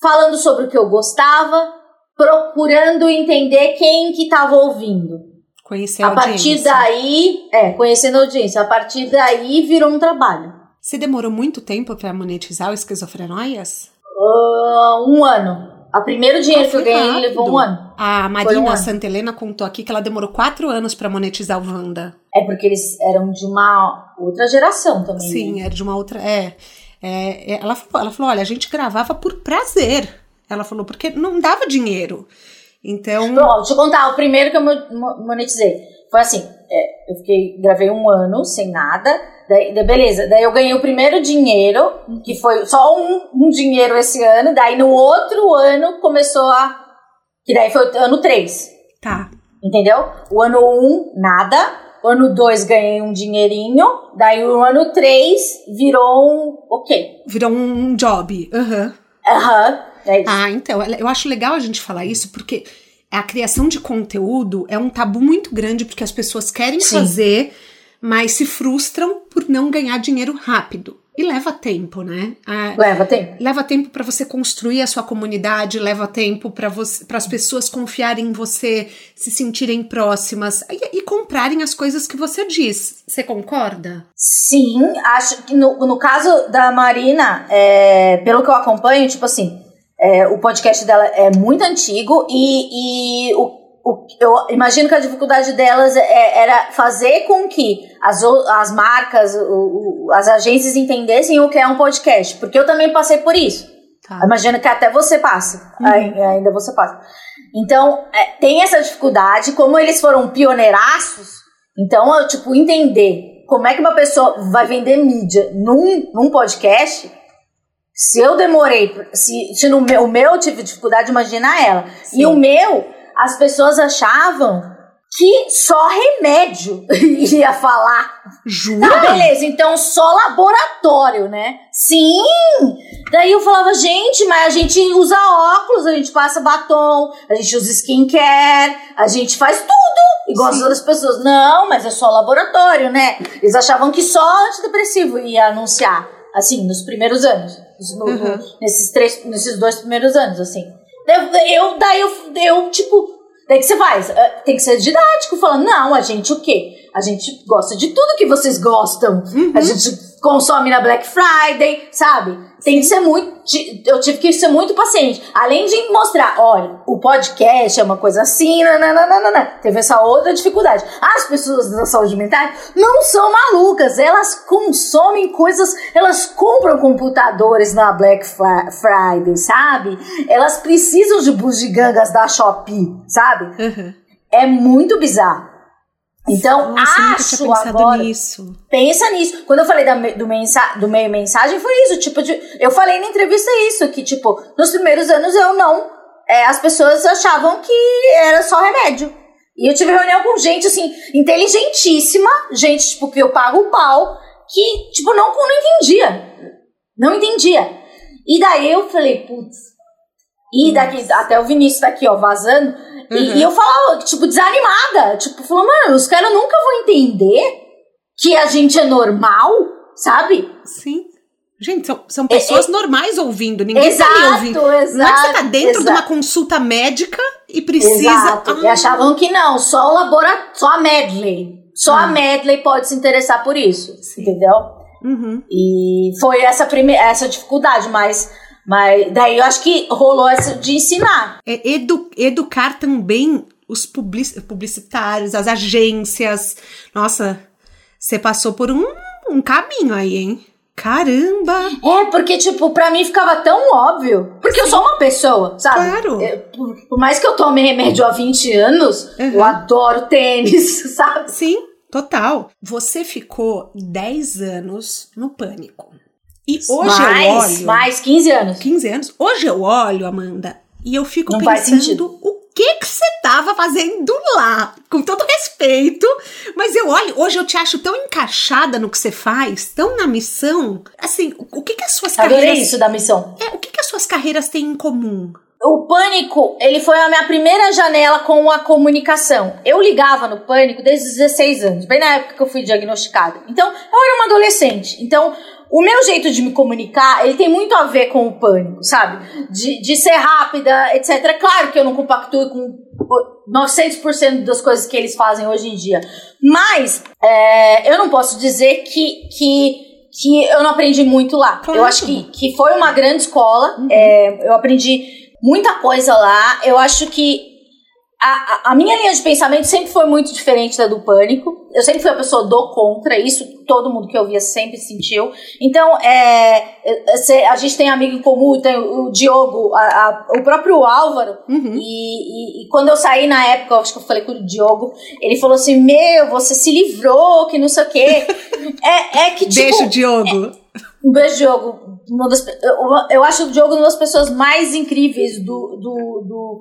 falando sobre o que eu gostava, procurando entender quem que estava ouvindo. Conhecer a, a partir daí, é, conhecendo a audiência, a partir daí virou um trabalho. Você demorou muito tempo para monetizar o esquizofrenóias? Uh, um ano. O primeiro dinheiro ah, que eu ganhei rápido. levou um ano. A Marina um Santa Helena contou aqui que ela demorou quatro anos para monetizar o Wanda. É porque eles eram de uma outra geração também. Sim, né? era de uma outra. É, é, ela, falou, ela falou: olha, a gente gravava por prazer. Ela falou, porque não dava dinheiro. Então. Bom, deixa eu contar, o primeiro que eu monetizei foi assim: é, eu fiquei, gravei um ano sem nada. Daí, beleza, daí eu ganhei o primeiro dinheiro, que foi só um, um dinheiro esse ano, daí no outro ano começou a. Que daí foi o ano 3. Tá. Entendeu? O ano 1, um, nada. O ano 2 ganhei um dinheirinho. Daí o ano 3 virou um. Ok. Virou um job. Aham. Uhum. Aham. Uhum. É ah, então, eu acho legal a gente falar isso, porque a criação de conteúdo é um tabu muito grande, porque as pessoas querem Sim. fazer, mas se frustram por não ganhar dinheiro rápido. E leva tempo, né? leva tempo. Leva tempo para você construir a sua comunidade, leva tempo para as pessoas confiarem em você, se sentirem próximas e, e, comprarem as coisas que você diz. Você concorda? Sim, acho que no, no caso da Marina, é, pelo que eu acompanho, tipo assim, é, o podcast dela é muito antigo e, e o o, eu imagino que a dificuldade delas é, era fazer com que as, as marcas, o, as agências entendessem o que é um podcast, porque eu também passei por isso. Tá. Imagino que até você passa, uhum. ainda você passa. Então, é, tem essa dificuldade, como eles foram pioneiraços, então, eu, tipo, entender como é que uma pessoa vai vender mídia num, num podcast, se eu demorei, se, se no meu, o meu tive dificuldade, imagina ela. Sim. E o meu, as pessoas achavam que só remédio ia falar. Jura? Tá, beleza, então só laboratório, né? Sim! Daí eu falava, gente, mas a gente usa óculos, a gente passa batom, a gente usa skincare, a gente faz tudo, igual Sim. as outras pessoas. Não, mas é só laboratório, né? Eles achavam que só antidepressivo ia anunciar, assim, nos primeiros anos. No, uhum. nesses, três, nesses dois primeiros anos, assim. Eu, daí eu, eu, tipo, daí que você faz? Ah, tem que ser didático, falando, não, a gente o quê? A gente gosta de tudo que vocês gostam. Uhum. A gente consome na Black Friday, sabe? Tem que ser muito. Eu tive que ser muito paciente. Além de mostrar, olha, o podcast é uma coisa assim, nananana, teve essa outra dificuldade. As pessoas da saúde mental não são malucas, elas consomem coisas, elas compram computadores na Black Friday, sabe? Elas precisam de bugigangas da Shopee, sabe? Uhum. É muito bizarro. Então, Nossa, acho agora. Nisso. Pensa nisso. Quando eu falei da, do, mensa, do meio mensagem, foi isso. Tipo, de, eu falei na entrevista isso, que, tipo, nos primeiros anos eu não. É, as pessoas achavam que era só remédio. E eu tive reunião com gente, assim, inteligentíssima, gente, tipo, que eu pago o pau, que, tipo, não, não entendia. Não entendia. E daí eu falei, putz. E daqui, até o Vinícius tá aqui, ó, vazando. Uhum. E, e, eu falava, tipo, desanimada. Tipo, falando, mano, os caras nunca vão entender que a gente é normal, sabe? Sim. Gente, são, são pessoas é, é, normais ouvindo, ninguém exato, tá ouvindo. Exato, não é que você tá dentro exato. de uma consulta médica e precisa. Exato. Ah. E achavam que não, só o laboratório, só a Medley. Só ah. a Medley pode se interessar por isso. Sim. Entendeu? Uhum. E foi essa, primeira, essa dificuldade, mas mas daí eu acho que rolou essa de ensinar. É edu educar também os publicitários, as agências. Nossa, você passou por um, um caminho aí, hein? Caramba! É, porque, tipo, pra mim ficava tão óbvio. Porque Sim. eu sou uma pessoa, sabe? Claro. Eu, por, por, mais que eu tome remédio há 20 anos, uhum. eu adoro tênis, sabe? Sim, total. Você ficou 10 anos no pânico. E hoje mais, eu olho. Mais 15 anos. 15 anos. Hoje eu olho, Amanda, e eu fico Não pensando o que que você tava fazendo lá? Com todo respeito, mas eu olho, hoje eu te acho tão encaixada no que você faz, tão na missão. Assim, o, que que as suas Adorei carreiras. isso da missão. É, o que que as suas carreiras têm em comum? O Pânico, ele foi a minha primeira janela com a comunicação. Eu ligava no Pânico desde os 16 anos, bem na época que eu fui diagnosticada. Então, eu era uma adolescente. Então, o meu jeito de me comunicar, ele tem muito a ver com o pânico, sabe? De, de ser rápida, etc. Claro que eu não compactuo com 900% das coisas que eles fazem hoje em dia. Mas é, eu não posso dizer que, que, que eu não aprendi muito lá. Claro. Eu acho que, que foi uma grande escola. Uhum. É, eu aprendi muita coisa lá. Eu acho que a, a, minha linha de pensamento sempre foi muito diferente da do pânico. Eu sempre fui a pessoa do contra, isso todo mundo que eu via sempre sentiu. Então, é, a gente tem amigo em comum, tem o Diogo, a, a, o próprio Álvaro. Uhum. E, e, e, quando eu saí na época, acho que eu falei com o Diogo, ele falou assim: Meu, você se livrou, que não sei o quê. é, é que tipo. Beijo, Diogo. É, um beijo, Diogo. Das, eu, eu acho o Diogo uma das pessoas mais incríveis do, do, do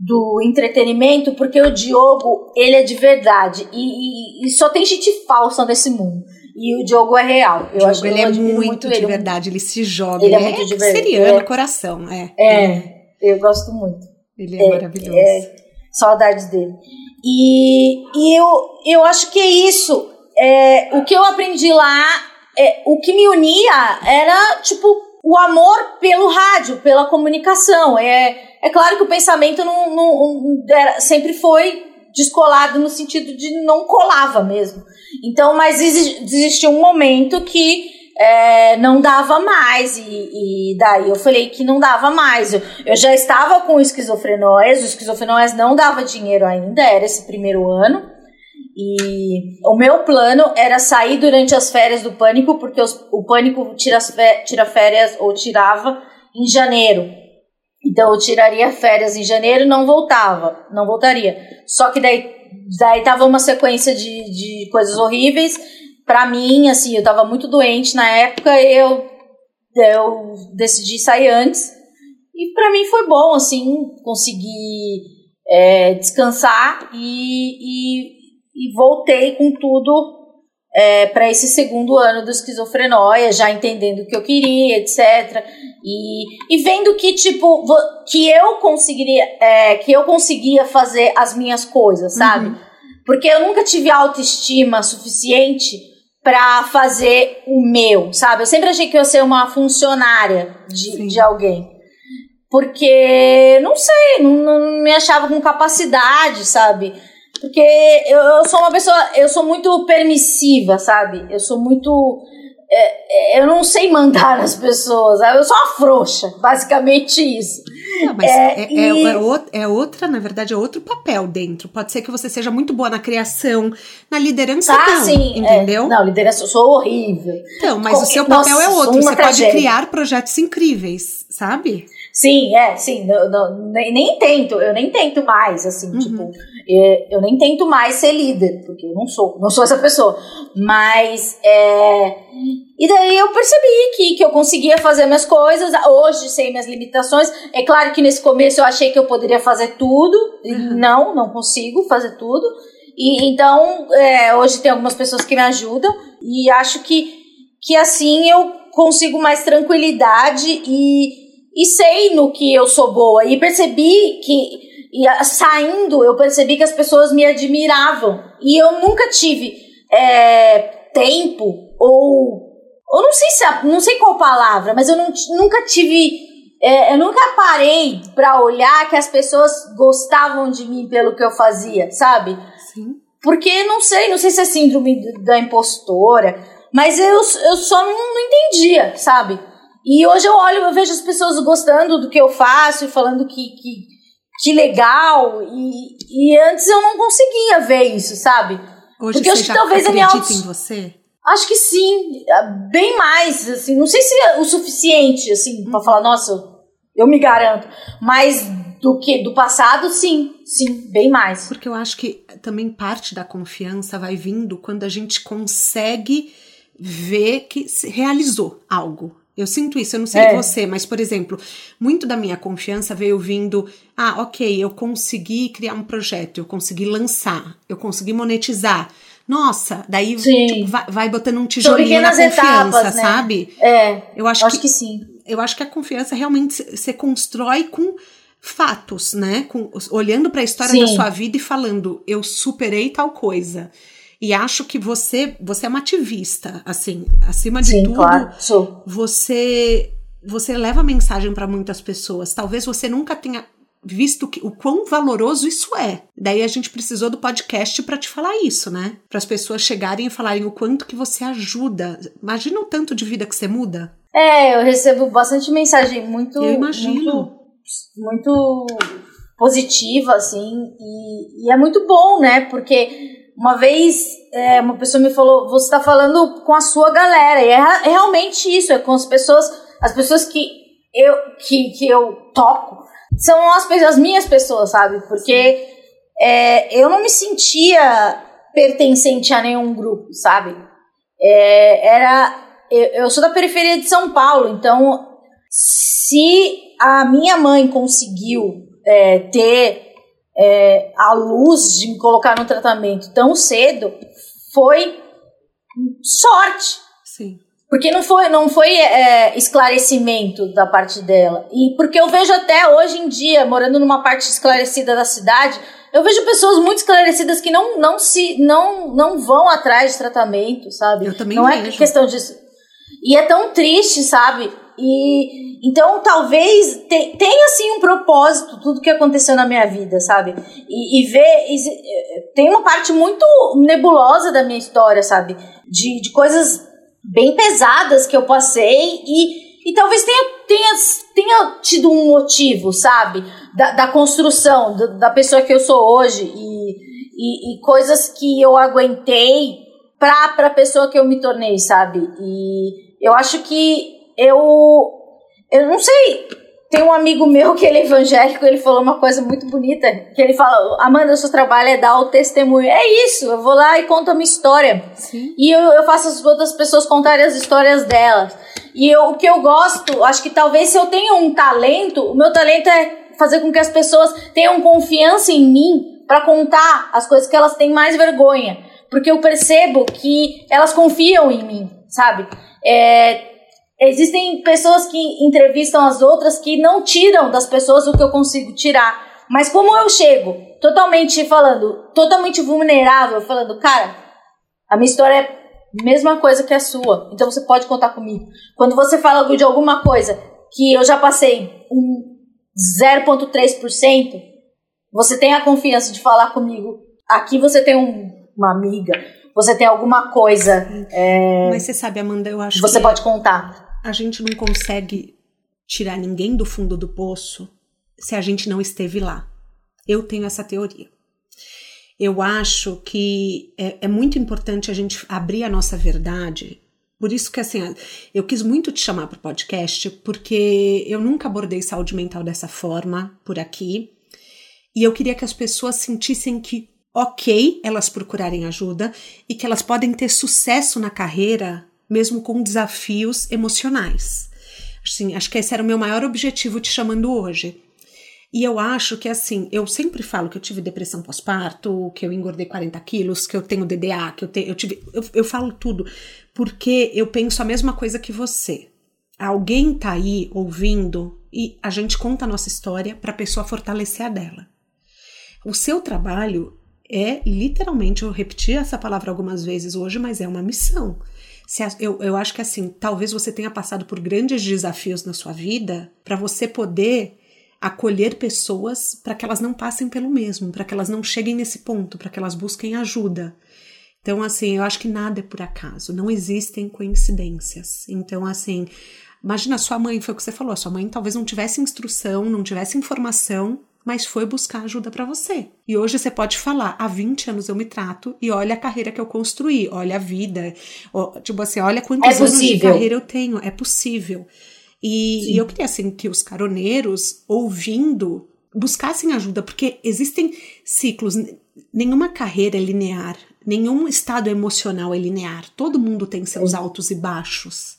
do entretenimento, porque o Diogo, ele é de verdade. E, e, e, só tem gente falsa nesse mundo. E o Diogo é real. Eu Diogo, acho ele é muito, muito de ele. verdade, ele se joga. Ele, é é, muito de verdade. seriano, é. coração, é. É, eu gosto muito. Ele é, é maravilhoso. É, saudades dele. E, e eu, eu acho que é isso. É, o que eu aprendi lá, é, o que me unia era, tipo, o amor pelo rádio, pela comunicação. É, é claro que o pensamento não, não, era, sempre foi descolado no sentido de não colava mesmo. Então, mas existia um momento que é, não dava mais, e, e, daí eu falei que não dava mais. Eu, eu já estava com esquizofrenóias, o esquizofrenóias não dava dinheiro ainda, era esse primeiro ano. E o meu plano era sair durante as férias do pânico, porque os, o pânico tira, tira férias ou tirava em janeiro. Então eu tiraria férias em janeiro, não voltava, não voltaria. Só que daí, daí tava uma sequência de, de coisas horríveis. Pra mim, assim, eu tava muito doente na época, eu, eu decidi sair antes. E pra mim foi bom, assim, conseguir é, descansar e, e, e voltei com tudo é, para esse segundo ano do esquizofrenóia, já entendendo o que eu queria, etc. E, e vendo que, tipo, que eu conseguiria, é, que eu conseguia fazer as minhas coisas, sabe? Uhum. Porque eu nunca tive autoestima suficiente para fazer o meu, sabe? Eu sempre achei que eu ia ser uma funcionária de, de alguém. Porque, não sei, não, não me achava com capacidade, sabe? Porque eu, eu sou uma pessoa, eu sou muito permissiva, sabe? Eu sou muito. É, é eu não sei mandar nas pessoas, eu sou uma frouxa, basicamente isso. Não, mas é, é, e... é, é, outra, na verdade, é outro papel dentro. Pode ser que você seja muito boa na criação, na liderança, ah, não, sim, entendeu? não, liderança, eu sou horrível. Então, mas Com, o seu papel nossa, é outro. Você tragédia. pode criar projetos incríveis, sabe? Sim, é, sim. Não, não, nem, nem, tento, eu nem tento mais, assim, uhum. tipo, é, eu nem tento mais ser líder, porque eu não sou, não sou essa pessoa. Mas, é, e daí eu percebi que, que eu conseguia fazer minhas coisas, hoje sei minhas limitações. É claro que nesse começo eu achei que eu poderia fazer tudo, uhum. não, não consigo fazer tudo. E então, é, hoje tem algumas pessoas que me ajudam, e acho que, que assim eu consigo mais tranquilidade e e sei no que eu sou boa. E percebi que, e, saindo, eu percebi que as pessoas me admiravam. E eu nunca tive é, tempo ou. Eu não sei se não sei qual palavra, mas eu não, nunca tive. É, eu nunca parei para olhar que as pessoas gostavam de mim pelo que eu fazia, sabe? Sim. Porque não sei, não sei se é síndrome da impostora, mas eu, eu só não, não entendia, sabe? E hoje eu olho, eu vejo as pessoas gostando do que eu faço e falando que, que, que legal. E, e antes eu não conseguia ver isso, sabe? Hoje Porque você já talvez acredita a minha em você? Acho que sim, bem mais, assim, não sei se é o suficiente, assim, hum. para falar, nossa, eu me garanto, mas do que do passado, sim, sim, bem mais. Porque eu acho que também parte da confiança vai vindo quando a gente consegue ver que se realizou algo, eu sinto isso, eu não sei é. você, mas, por exemplo, muito da minha confiança veio vindo: ah, ok, eu consegui criar um projeto, eu consegui lançar, eu consegui monetizar. Nossa, daí tipo, vai, vai, botando um tijolinho na confiança, etapas, né? sabe? É. Eu acho, acho que, que, sim. Eu acho que a confiança realmente se constrói com fatos, né? Com, olhando para a história sim. da sua vida e falando, eu superei tal coisa. E acho que você, você é uma ativista, assim, acima de Sim, tudo. Claro, sou. Você você leva mensagem para muitas pessoas. Talvez você nunca tenha visto que, o quão valoroso isso é. Daí a gente precisou do podcast para te falar isso, né? Para as pessoas chegarem e falarem o quanto que você ajuda. Imagina o tanto de vida que você muda. É, eu recebo bastante mensagem muito Eu imagino. muito, muito positiva, assim, e, e é muito bom, né? Porque uma vez é, uma pessoa me falou, você está falando com a sua galera, e é, é, realmente isso, é com as pessoas, as pessoas que eu, que, que eu toco, são as, as minhas pessoas, sabe? Porque é, eu não me sentia pertencente a nenhum grupo, sabe? É, era eu, eu sou da periferia de São Paulo, então se a minha mãe conseguiu é, ter é, a luz de me colocar no tratamento tão cedo, foi sorte. Sim. Porque não foi, não foi é, esclarecimento da parte dela. E porque eu vejo até hoje em dia, morando numa parte esclarecida da cidade, eu vejo pessoas muito esclarecidas que não, não se não, não vão atrás de tratamento, sabe? Eu também não vejo. é questão disso. E é tão triste, sabe? E então talvez te, tenha assim um propósito tudo que aconteceu na minha vida, sabe? E, e ver e, tem uma parte muito nebulosa da minha história, sabe? De, de coisas bem pesadas que eu passei e, e talvez tenha, tenha, tenha tido um motivo, sabe? Da, da construção da, da pessoa que eu sou hoje e, e, e coisas que eu aguentei para a pessoa que eu me tornei, sabe? E eu acho que eu. Eu não sei. Tem um amigo meu que ele é evangélico, ele falou uma coisa muito bonita. Que ele fala: Amanda, o seu trabalho é dar o testemunho. É isso, eu vou lá e conto a minha história. Sim. E eu, eu faço as outras pessoas contarem as histórias delas. E eu, o que eu gosto, acho que talvez se eu tenho um talento, o meu talento é fazer com que as pessoas tenham confiança em mim para contar as coisas que elas têm mais vergonha. Porque eu percebo que elas confiam em mim, sabe? É, existem pessoas que entrevistam as outras que não tiram das pessoas o que eu consigo tirar. Mas como eu chego totalmente falando, totalmente vulnerável, falando, cara, a minha história é a mesma coisa que a sua, então você pode contar comigo. Quando você fala de alguma coisa que eu já passei um 0,3%, você tem a confiança de falar comigo. Aqui você tem um, uma amiga, você tem alguma coisa. É, Mas você sabe, Amanda, eu acho você que pode contar. a gente não consegue tirar ninguém do fundo do poço se a gente não esteve lá. Eu tenho essa teoria. Eu acho que é, é muito importante a gente abrir a nossa verdade. Por isso que, assim, eu quis muito te chamar para o podcast, porque eu nunca abordei saúde mental dessa forma por aqui. E eu queria que as pessoas sentissem que ok elas procurarem ajuda e que elas podem ter sucesso na carreira mesmo com desafios emocionais. Assim, acho que esse era o meu maior objetivo te chamando hoje. E eu acho que assim, eu sempre falo que eu tive depressão pós-parto, que eu engordei 40 quilos, que eu tenho DDA, que eu, te, eu tive. Eu, eu falo tudo, porque eu penso a mesma coisa que você. Alguém tá aí ouvindo e a gente conta a nossa história para a pessoa fortalecer a dela. O seu trabalho é literalmente, eu repeti essa palavra algumas vezes hoje, mas é uma missão. Se, eu, eu acho que assim, talvez você tenha passado por grandes desafios na sua vida para você poder acolher pessoas para que elas não passem pelo mesmo, para que elas não cheguem nesse ponto, para que elas busquem ajuda. Então, assim, eu acho que nada é por acaso, não existem coincidências. Então, assim, imagina sua mãe, foi o que você falou, sua mãe talvez não tivesse instrução, não tivesse informação mas foi buscar ajuda para você. E hoje você pode falar: há 20 anos eu me trato e olha a carreira que eu construí, olha a vida, tipo assim, olha quantos É anos de carreira eu tenho, é possível. E, e eu queria assim que os caroneiros, ouvindo, buscassem ajuda, porque existem ciclos, nenhuma carreira é linear, nenhum estado emocional é linear, todo mundo tem seus altos e baixos.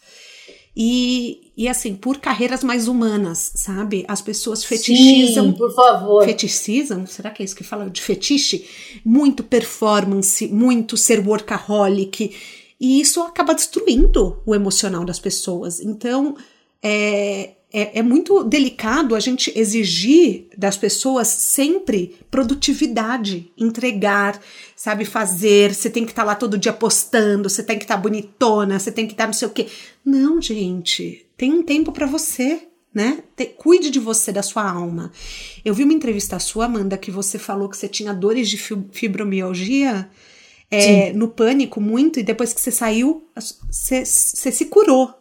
E, e assim, por carreiras mais humanas, sabe? As pessoas fetichizam Sim, por favor. feticizam, será que é isso que fala de fetiche? Muito performance, muito ser workaholic, e isso acaba destruindo o emocional das pessoas. Então, é, é, é muito delicado a gente exigir das pessoas sempre produtividade, entregar, sabe, fazer. Você tem que estar lá todo dia postando, você tem que estar bonitona, você tem que estar não sei o quê. Não, gente, tem um tempo para você né? Te- cuide de você, da sua alma. Eu vi uma entrevista sua, Amanda, que você falou que você tinha dores de fi- fibromialgia é, no pânico muito, e depois que você saiu, você, você se curou.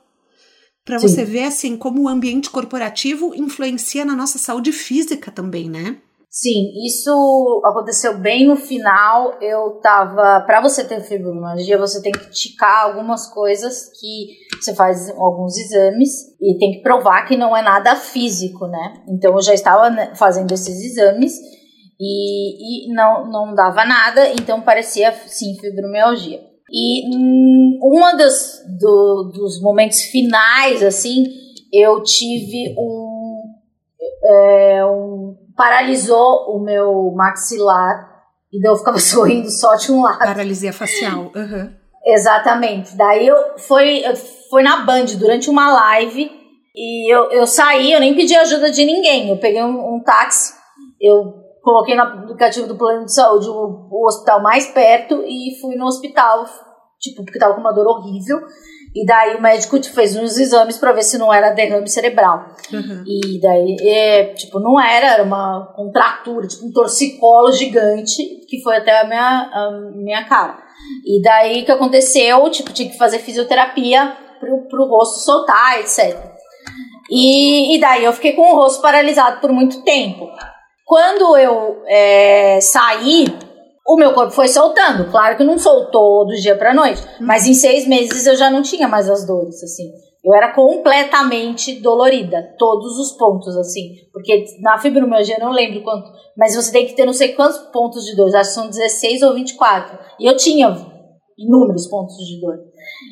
Pra Sim. você ver, assim, como o ambiente corporativo influencia na nossa saúde física também, né? Sim, isso aconteceu bem no final. Eu tava. Para você ter fibromialgia, você tem que ticar algumas coisas que você faz alguns exames e tem que provar que não é nada físico, né? Então eu já estava né, fazendo esses exames e, e não, não dava nada, então parecia sim fibromialgia. E hum, uma das do, dos momentos finais, assim, eu tive um, é, um paralisou o meu maxilar e daí eu ficava sorrindo só de um lado. Paralisia facial. Uhum. Exatamente. Daí eu foi, foi na Band durante uma live e eu, eu saí, eu nem pedi ajuda de ninguém. Eu peguei um, um táxi, eu coloquei no aplicativo do plano de saúde o, o, hospital mais perto e fui no hospital, tipo, porque tava com uma dor horrível. E daí o médico fez uns exames para ver se não era derrame cerebral. Uhum. E daí, é, tipo, não era, era uma contratura, tipo um torcicolo gigante que foi até a minha, a minha cara. E daí o que aconteceu? Tipo, tinha que fazer fisioterapia pro, pro rosto soltar, etc. E, e daí eu fiquei com o rosto paralisado por muito tempo. Quando eu é, saí, o meu corpo foi soltando. Claro que não soltou do dia pra noite, mas em seis meses eu já não tinha mais as dores, assim. Eu era completamente dolorida, todos os pontos, assim. Porque na fibromialgia eu não lembro quanto, mas você tem que ter não sei quantos pontos de dor, acho que são 16 ou 24. E eu tinha inúmeros pontos de dor.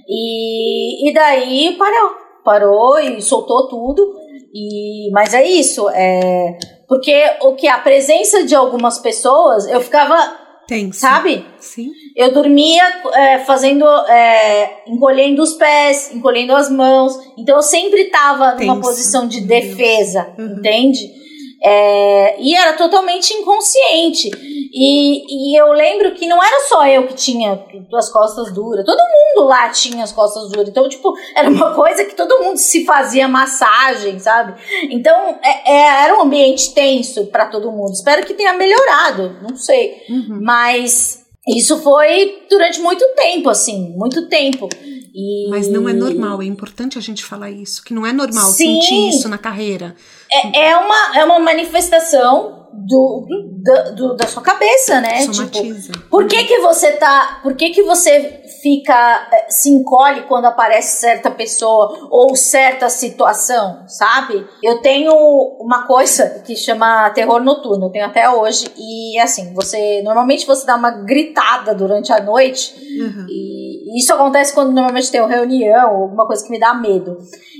E, e daí parou, parou e soltou tudo. E, mas é isso, é, porque o que a presença de algumas pessoas, eu ficava tem. Sabe? Sim. Eu dormia é, fazendo, é, encolhendo os pés, encolhendo as mãos. Então eu sempre estava numa posição de defesa, uhum. entende? É, e era totalmente inconsciente. E, e eu lembro que não era só eu que tinha as costas duras, todo mundo lá tinha as costas duras. Então, tipo, era uma coisa que todo mundo se fazia massagem, sabe? Então, é, é, era um ambiente tenso para todo mundo. Espero que tenha melhorado, não sei. Uhum. Mas isso foi durante muito tempo, assim, muito tempo. E... Mas não é normal, é importante a gente falar isso, que não é normal Sim. sentir isso na carreira. É, é, uma, é uma manifestação do, do, do, da sua cabeça, né? Somatiza. Tipo, por que que você tá, por que que você fica eh, se encolhe quando aparece certa pessoa ou certa situação, sabe? Eu tenho uma coisa que chama terror noturno, eu tenho até hoje e assim, você normalmente você dá uma gritada durante a noite uhum. e isso acontece quando normalmente tem uma reunião alguma coisa que me dá medo.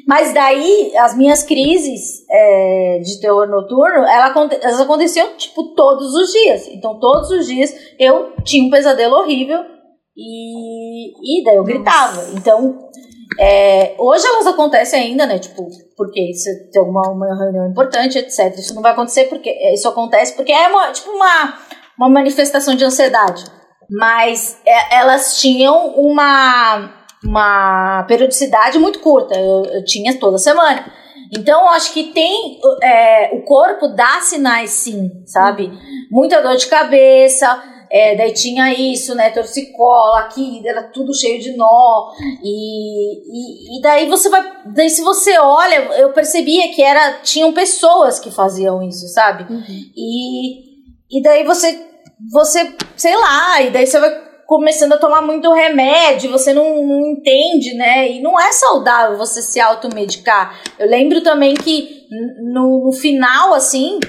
Mas daí, as minhas crises é, de terror noturno, ela, elas aconteciam, tipo, todos os dias. Então, todos os dias eu tinha um pesadelo horrível e, e daí eu gritava. Então, é, hoje elas acontecem ainda, né? Tipo, porque se tem uma, uma reunião importante, etc. Isso não vai acontecer porque isso acontece porque é uma, tipo uma, uma manifestação de ansiedade. Mas é, elas tinham uma uma periodicidade muito curta. Eu, eu tinha toda semana. Então, eu acho que tem. É, o corpo dá sinais, sim, sabe? Muita dor de cabeça. É, daí tinha isso, né? Torcicola, aqui, era tudo cheio de nó. E, e, e, daí você vai. Daí, se você olha, eu percebia que era tinham pessoas que faziam isso, sabe? Uhum. E, e daí você. Você, sei lá, e daí você vai começando a tomar muito remédio, você não, não entende, né? E não é saudável você se automedicar. Eu lembro também que no, no final, assim,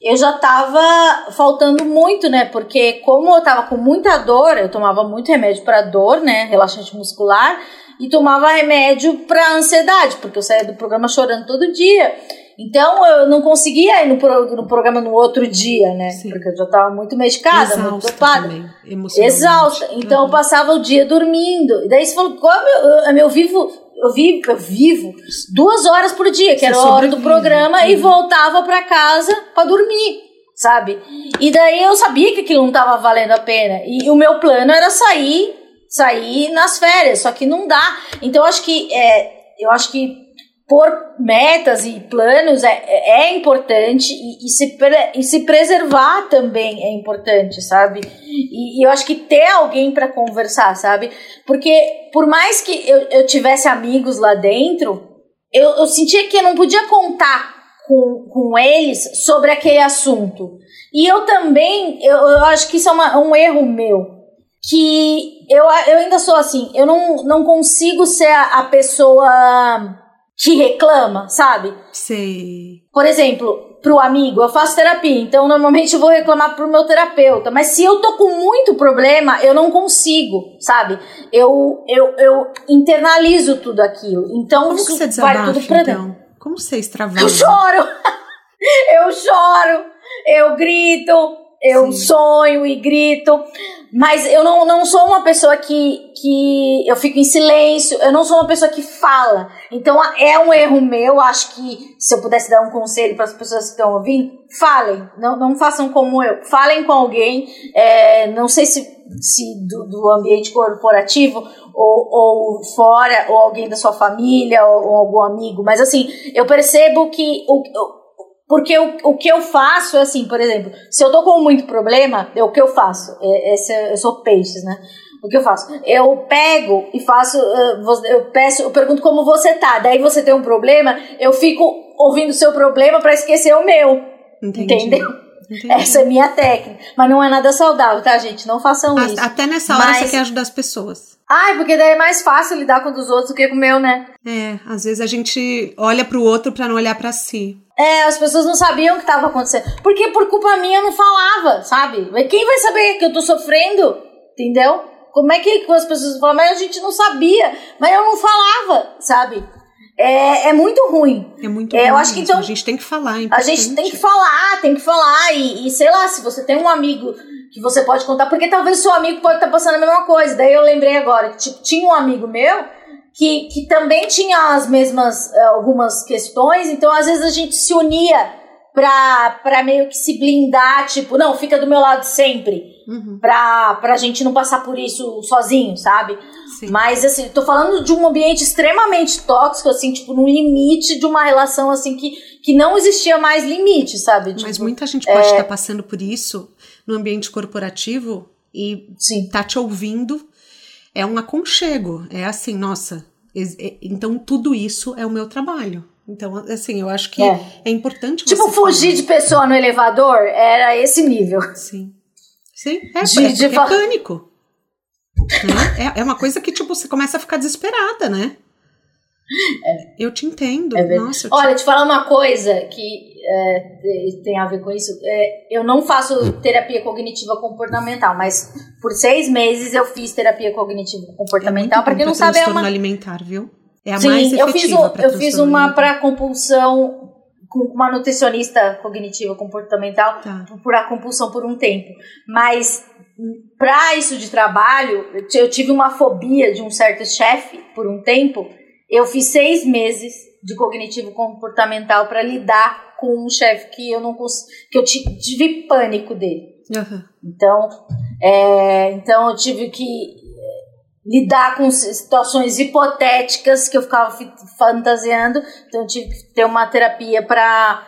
eu já tava faltando muito, né? Porque como eu tava com muita dor, eu tomava muito remédio para dor, né? Relaxante muscular, e tomava remédio para ansiedade, porque eu saía do programa chorando todo dia. Então eu não conseguia ir no, pro, no programa no outro dia, né? Sim. Porque eu já estava muito medicada, Exausta muito preocupada. Exausta. Então uhum. eu passava o dia dormindo. E daí você falou, como eu, eu, eu vivo eu vivo, eu vivo duas horas por dia, que Você era a hora do programa, uhum. e voltava para casa para dormir, sabe? E daí eu sabia que aquilo não tava valendo a pena. E o meu plano era sair, sair nas férias, só que não dá. Então eu acho que é, eu acho que por metas e planos é, é importante e, e, se, e se preservar também é importante, sabe? E, e eu acho que ter alguém para conversar, sabe? Porque por mais que eu, eu tivesse amigos lá dentro, eu, eu sentia que eu não podia contar com, com eles sobre aquele assunto. E eu também, eu, eu acho que isso é uma, um erro meu, que eu, eu ainda sou assim, eu não, não consigo ser a, a pessoa que reclama, sabe? Sei. Por exemplo, pro amigo, eu faço terapia, então normalmente eu vou reclamar pro meu terapeuta. Mas se eu tô com muito problema, eu não consigo, sabe? Eu, eu, eu internalizo tudo aquilo. Então Como isso você desabafa, vai tudo pra então? dentro. Como você extravasa? Eu choro! eu choro, eu grito, eu Sim. sonho e grito. Mas eu não, não sou uma pessoa que, que eu fico em silêncio, eu não sou uma pessoa que fala. Então é um erro meu, acho que se eu pudesse dar um conselho para as pessoas que estão ouvindo, falem, não, não façam como eu, falem com alguém, é, não sei se, se do, do ambiente corporativo ou, ou fora, ou alguém da sua família, ou, ou algum amigo, mas assim, eu percebo que o, porque o, o que eu faço é assim, por exemplo, se eu tô com muito problema, é o que eu faço. É, esse, é- eu sou peixes, né? O que eu faço? Eu pego e faço, vo- eu peço, eu pergunto como você tá. Daí você tem um problema, eu fico ouvindo o seu problema pra esquecer o meu. Entendi. Entendeu? Entendi. Essa é minha técnica. Mas não é nada saudável, tá, gente? Não façam A- isso. Até nessa hora Mas- você quer ajudar as pessoas. Ai, porque daí é mais fácil lidar com o dos outros do que com o meu, né? É, às vezes a gente olha pro outro pra não olhar pra si. É, as pessoas não sabiam o que estava acontecendo. Porque por culpa minha eu não falava, sabe? Mas Quem vai saber que eu tô sofrendo? Entendeu? Como é que as pessoas falam? Mas a gente não sabia. Mas eu não falava, sabe? É, é muito ruim. É muito É, eu bom acho que então- A gente tem que falar, é A gente tem importante. que falar, tem que falar. E, e sei lá, se você tem um amigo que você pode contar, porque talvez seu amigo pode estar passando a mesma coisa. Daí eu lembrei agora que tipo, tinha um amigo meu que, que também tinha as mesmas eh, algumas questões, então às vezes a gente se unia pra, pra meio que se blindar, tipo, não, fica do meu lado sempre. Uhum, Pra, pra gente não passar por isso sozinho, sabe? sim. Mas, assim, tô falando de um ambiente extremamente tóxico, assim, tipo, no limite de uma relação, assim, que, que não existia mais limite, sabe? Mas Tipo, muita gente pode estar passando por isso no ambiente corporativo e Sim. tá te ouvindo. É um aconchego. É assim, nossa. é- Então tudo isso é o meu trabalho. Então, assim, eu acho que É. é, importante Tipo, fugir falar. de pessoa no elevador era esse nível. Sim. Sim, é, De- é, de é pânico. né? é, é uma coisa que, tipo, você começa a ficar desesperada, né? Eu te entendo. É. Nossa, te... Olha, te falar uma coisa que é, te- tem a ver com isso. É, eu não faço terapia cognitiva comportamental, mas por seis meses eu fiz terapia cognitiva comportamental. é Pra muito quem não sabe, é uma alimentar, viu? É a Sim, mais eu fiz, efetiva o- eu fiz uma para compulsão com uma nutricionista cognitiva comportamental Tá. por a compulsão por um tempo. Mas para isso de trabalho, eu tive uma fobia de um certo chefe por um tempo. Eu fiz seis meses de cognitivo comportamental para lidar com um chefe que eu não cons- que eu ti- tive pânico dele. Aham. Então, é, então eu tive que é, lidar com situações hipotéticas que eu ficava fi- fantasiando. Então eu tive que ter uma terapia para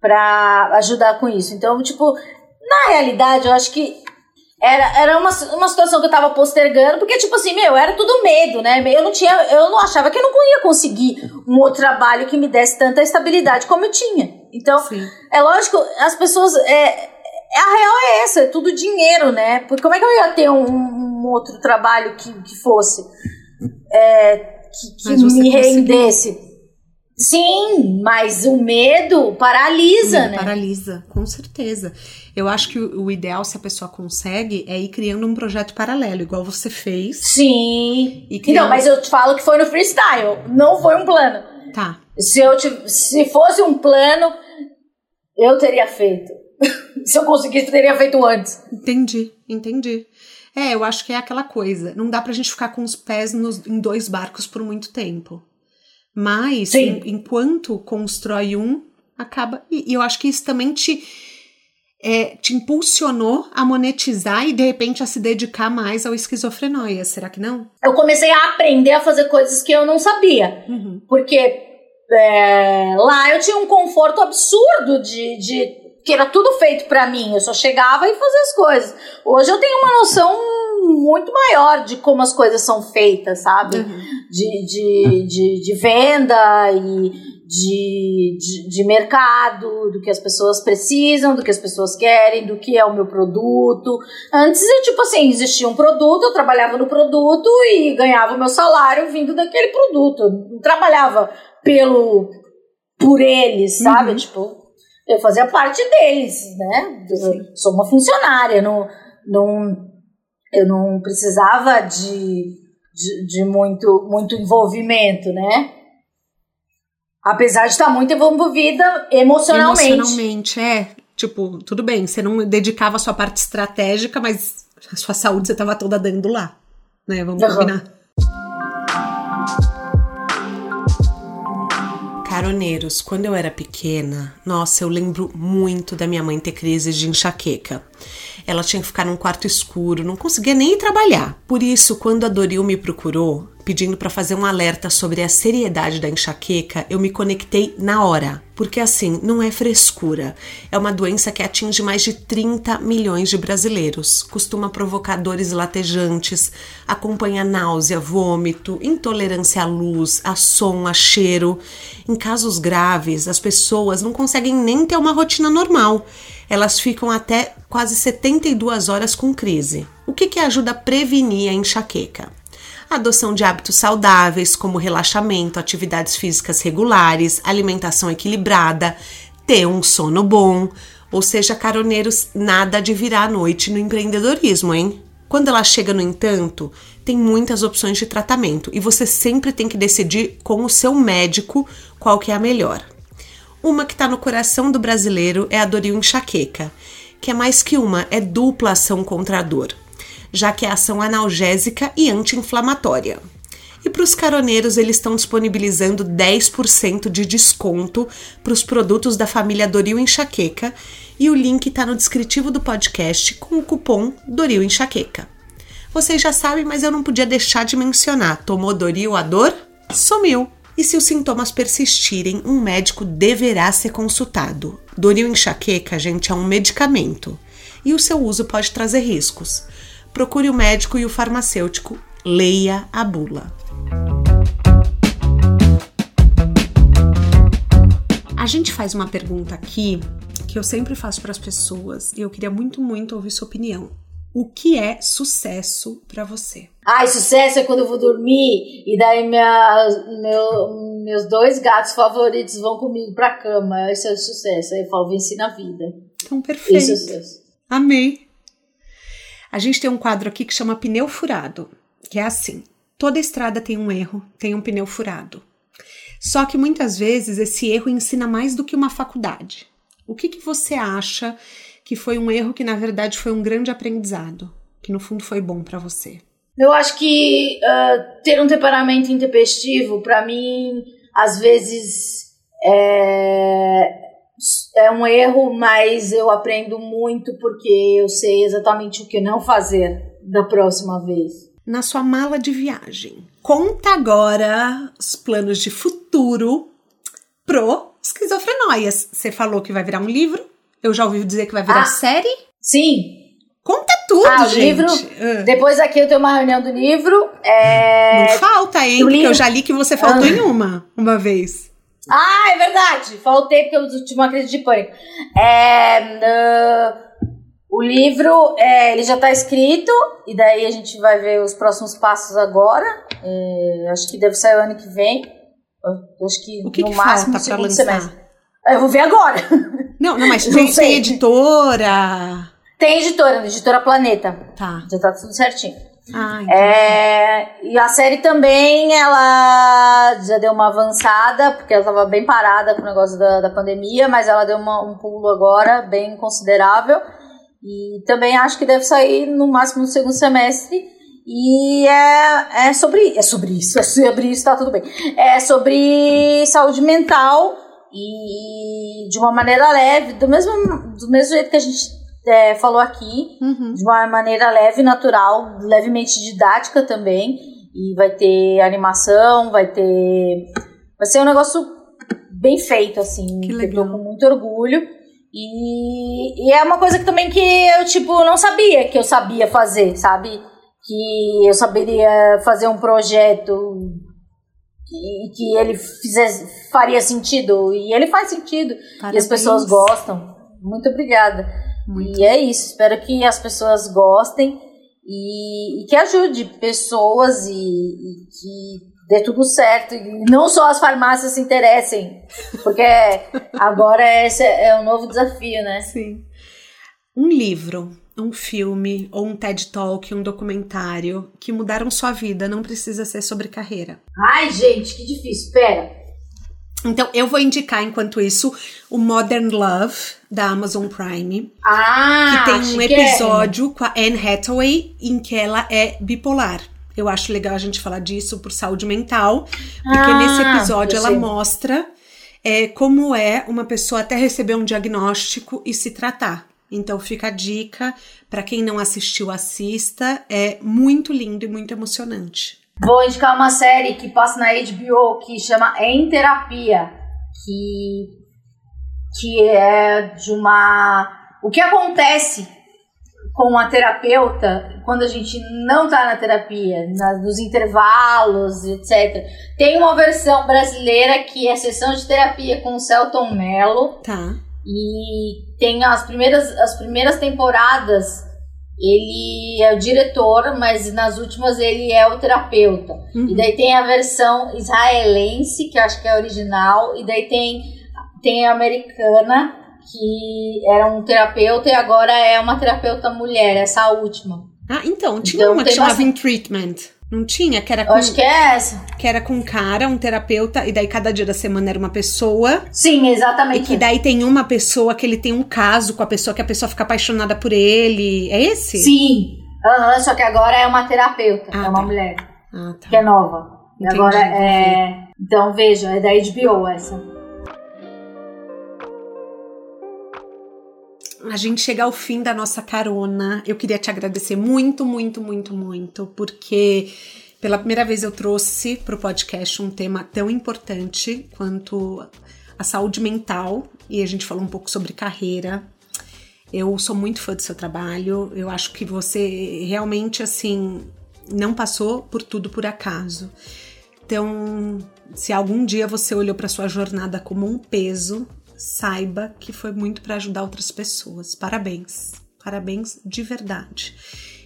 para ajudar com isso. Então, tipo, na realidade, eu acho que era, era uma, uma situação que eu tava postergando, porque, tipo assim, meu, era tudo medo, né? Eu não tinha, eu não achava que eu não ia conseguir um outro trabalho que me desse tanta estabilidade como eu tinha. Então, Sim. é lógico, as pessoas. É, é- a real é essa, é tudo dinheiro, né? Porque como é que eu ia ter um, um outro trabalho que, que fosse. é, que que me conseguiu. rendesse? Sim, mas o medo paralisa, Medo né? Paralisa, com certeza. Eu acho que o, o ideal, se a pessoa consegue, é ir criando um projeto paralelo, igual você fez. Sim. E criar Não, um- mas eu te falo que foi no freestyle, não foi um plano. Tá. Se, eu tive, se fosse um plano, eu teria feito. se eu conseguisse, eu teria feito antes. Entendi, entendi. É, eu acho que é aquela coisa. Não dá pra gente ficar com os pés nos- em dois barcos por muito tempo. Mas, Sim. enquanto constrói um, acaba. E, eu acho que isso também te, é, te impulsionou a monetizar e, de repente, a se dedicar mais ao esquizofrenóia. Será que não? Eu comecei a aprender a fazer coisas que eu não sabia. Uhum. Porque é, lá eu tinha um conforto absurdo de, de que era tudo feito pra mim. Eu só chegava e fazia as coisas. Hoje eu tenho uma noção muito maior de como as coisas são feitas, sabe? Uhum. De, de, de, de venda e de, de, de, mercado, do que as pessoas precisam, do que as pessoas querem, do que é o meu produto. Antes, eu, tipo assim, existia um produto, eu trabalhava no produto e ganhava o meu salário vindo daquele produto. Eu não trabalhava pelo por eles, sabe? Uhum. Tipo, eu fazia parte deles, né? Eu sou uma funcionária, não, não, eu não precisava de, de, de muito, muito envolvimento, né? Apesar de estar muito envolvida emocionalmente. Emocionalmente, é. Tipo, tudo bem, você não dedicava a sua parte estratégica, mas a sua saúde você estava toda dando lá. Né? Vamos uhum. combinar. Caroneiros, quando eu era pequena, nossa, eu lembro muito da minha mãe ter crises de enxaqueca. Ela tinha que ficar num quarto escuro, não conseguia nem ir trabalhar. Por isso, quando a Doril me procurou, pedindo para fazer um alerta sobre a seriedade da enxaqueca, eu me conectei na hora. Porque assim, não é frescura. É uma doença que atinge mais de 30 milhões de brasileiros. Costuma provocar dores latejantes, acompanha náusea, vômito, intolerância à luz, a som, a cheiro. Em casos graves, as pessoas não conseguem nem ter uma rotina normal. Elas ficam até quase 72 horas com crise. O que, que ajuda a prevenir a enxaqueca? Adoção de hábitos saudáveis, como relaxamento, atividades físicas regulares, alimentação equilibrada, ter um sono bom. Ou seja, caroneiros, nada de virar à noite no empreendedorismo, hein? Quando ela chega, no entanto, tem muitas opções de tratamento e você sempre tem que decidir com o seu médico qual que é a melhor. Uma que está no coração do brasileiro é a Doril enxaqueca, que é mais que uma, é dupla ação contra a dor já que é ação analgésica e anti-inflamatória. E para os caroneiros, eles estão disponibilizando 10% de desconto para os produtos da família Doril Enxaqueca e o link está no descritivo do podcast com o cupom Doril Enxaqueca. Vocês já sabem, mas eu não podia deixar de mencionar: tomou Doril, a dor sumiu. E se os sintomas persistirem, um médico deverá ser consultado. Doril enxaqueca, gente, é um medicamento e o seu uso pode trazer riscos procure o médico e o farmacêutico. Leia a bula. A gente faz uma pergunta aqui que eu sempre faço para as pessoas e eu queria muito, muito ouvir sua opinião. O que é sucesso para você? Ai, sucesso é quando eu vou dormir e daí minha, meu, meus dois gatos favoritos vão comigo pra cama. Isso é sucesso. Aí eu falo, venci na vida. Então, perfeito. Isso é sucesso. Amei. A gente tem um quadro aqui que chama pneu furado, que é assim: toda estrada tem um erro, tem um pneu furado. Só que muitas vezes esse erro ensina mais do que uma faculdade. O que, que você acha que foi um erro que na verdade foi um grande aprendizado, que no fundo foi bom para você? Eu acho que uh, ter um temperamento intempestivo, para mim, às vezes é, é um erro, mas eu aprendo muito porque eu sei exatamente o que não fazer da próxima vez. Na sua mala de viagem, conta agora os planos de futuro pro Esquizofrenóias. Você falou que vai virar um livro, eu já ouvi dizer que vai virar ah, série. Sim. Conta tudo, ah, gente. Livro, ah. Depois aqui eu tenho uma reunião do livro. É... Não falta, hein? Porque livro... eu já li que você faltou ah. em uma, uma vez. Ah, é verdade. Faltei porque eu tive uma crise de pânico. É, uh, o livro, é, ele já está escrito, e daí a gente vai ver os próximos passos agora. É, acho que deve sair o ano que vem. Acho que o que no que máximo falta segundo semestre. Eu vou ver agora. Não, não, mas tem, tem editora. Tem editora, editora Planeta. Tá. Já tá tudo certinho. Ah, é, e a série também, ela já deu uma avançada, porque ela estava bem parada com o negócio da, da pandemia, mas ela deu uma, um pulo agora bem considerável. E também acho que deve sair no máximo no segundo semestre. E é, é sobre é sobre isso, é sobre isso, tá tudo bem. É sobre saúde mental e de uma maneira leve, do mesmo, do mesmo jeito que a gente é, falou aqui, uhum. de uma maneira leve, natural, levemente didática também. E vai ter animação, vai ter. Vai ser um negócio bem feito, assim. Que. Eu tô com muito orgulho. E, e é uma coisa que também que eu, tipo, não sabia que eu sabia fazer, sabe? Que eu saberia fazer um projeto que, que ele fizesse, faria sentido. E ele faz sentido. Parabéns. E as pessoas gostam. Muito obrigada. Muito. E é isso. Espero que as pessoas gostem e, e que ajude pessoas e, e que dê tudo certo. E não só as farmácias se interessem. Porque agora esse é um novo desafio, né? Sim. Um livro, um filme, ou um TED Talk, um documentário que mudaram sua vida, não precisa ser sobre carreira. Ai, gente, que difícil. Pera. Então, eu vou indicar, enquanto isso, o Modern Love, da Amazon Prime, Ah, que tem um episódio com a Anne Hathaway em que ela é bipolar. Eu acho legal a gente falar disso por saúde mental, porque Ah, nesse episódio ela sei. mostra é, como é uma pessoa até receber um diagnóstico e se tratar. Então fica a dica para quem não assistiu, assista. É muito lindo e muito emocionante. Vou indicar uma série que passa na HBO que chama Em Terapia, que, que é de uma. O que acontece com a terapeuta quando a gente não tá na terapia, na- nos intervalos, etc. Tem uma versão brasileira que é sessão de terapia com o Celton Mello. Tá. E tem as primeiras, as primeiras temporadas, ele é o diretor, mas nas últimas ele é o terapeuta. Uhum. E daí tem a versão israelense, que eu acho que é a original, e daí tem, tem a americana, que era um terapeuta e agora é uma terapeuta mulher, essa última. Ah, então, tinha Então, uma que chamava bastante- In Treatment. Não tinha? Que era Eu com, acho que é essa. que era com um cara, um terapeuta, e daí cada dia da semana era uma pessoa. Sim, E exatamente. que daí tem uma pessoa que ele tem um caso com a pessoa, que a pessoa fica apaixonada por ele. É esse? Sim. Aham, só que agora é uma terapeuta, Ah, é uma tá. mulher. Ah, tá. que é nova. E Entendi, agora é. Então veja, é da HBO essa. A gente chega ao fim da nossa carona. Eu queria te agradecer muito, muito, muito, muito, porque pela primeira vez eu trouxe para o podcast um tema tão importante quanto a saúde mental e a gente falou um pouco sobre carreira. Eu sou muito fã do seu trabalho. Eu acho que você realmente assim não passou por tudo por acaso. Então, se algum dia você olhou para sua jornada como um peso, saiba que foi muito para ajudar outras pessoas. Parabéns. Parabéns de verdade.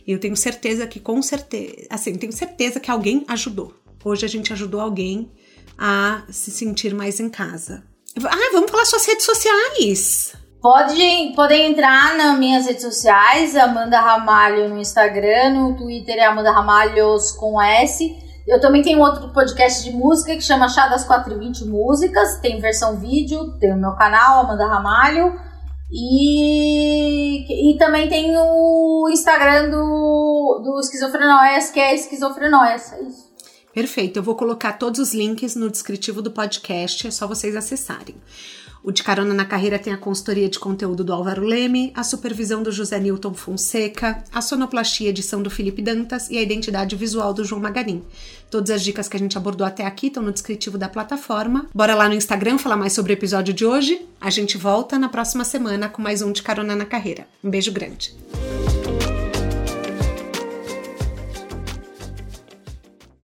Eu tenho certeza que com certeza, assim, tenho certeza que alguém ajudou. Hoje a gente ajudou alguém a se sentir mais em casa. Ah, vamos falar suas redes sociais. Pode, podem entrar nas minhas redes sociais, Amanda Ramalho no Instagram, no Twitter é Amanda Ramalhos com S. Eu também tenho outro podcast de música que chama Chá das 420 Músicas, tem versão vídeo, tem o meu canal, Amanda Ramalho. E, e também tem o Instagram do, do Esquizofrenóias, que é Esquizofrenóias. É isso. Perfeito, eu vou colocar todos os links no descritivo do podcast, é só vocês acessarem. O De Carona na Carreira tem a consultoria de conteúdo do Álvaro Leme, a supervisão do José Newton Fonseca, a sonoplastia edição do Felipe Dantas e a identidade visual do João Magarin. Todas as dicas que a gente abordou até aqui estão no descritivo da plataforma. Bora lá no Instagram falar mais sobre o episódio de hoje. A gente volta na próxima semana com mais um De Carona na Carreira. Um beijo grande.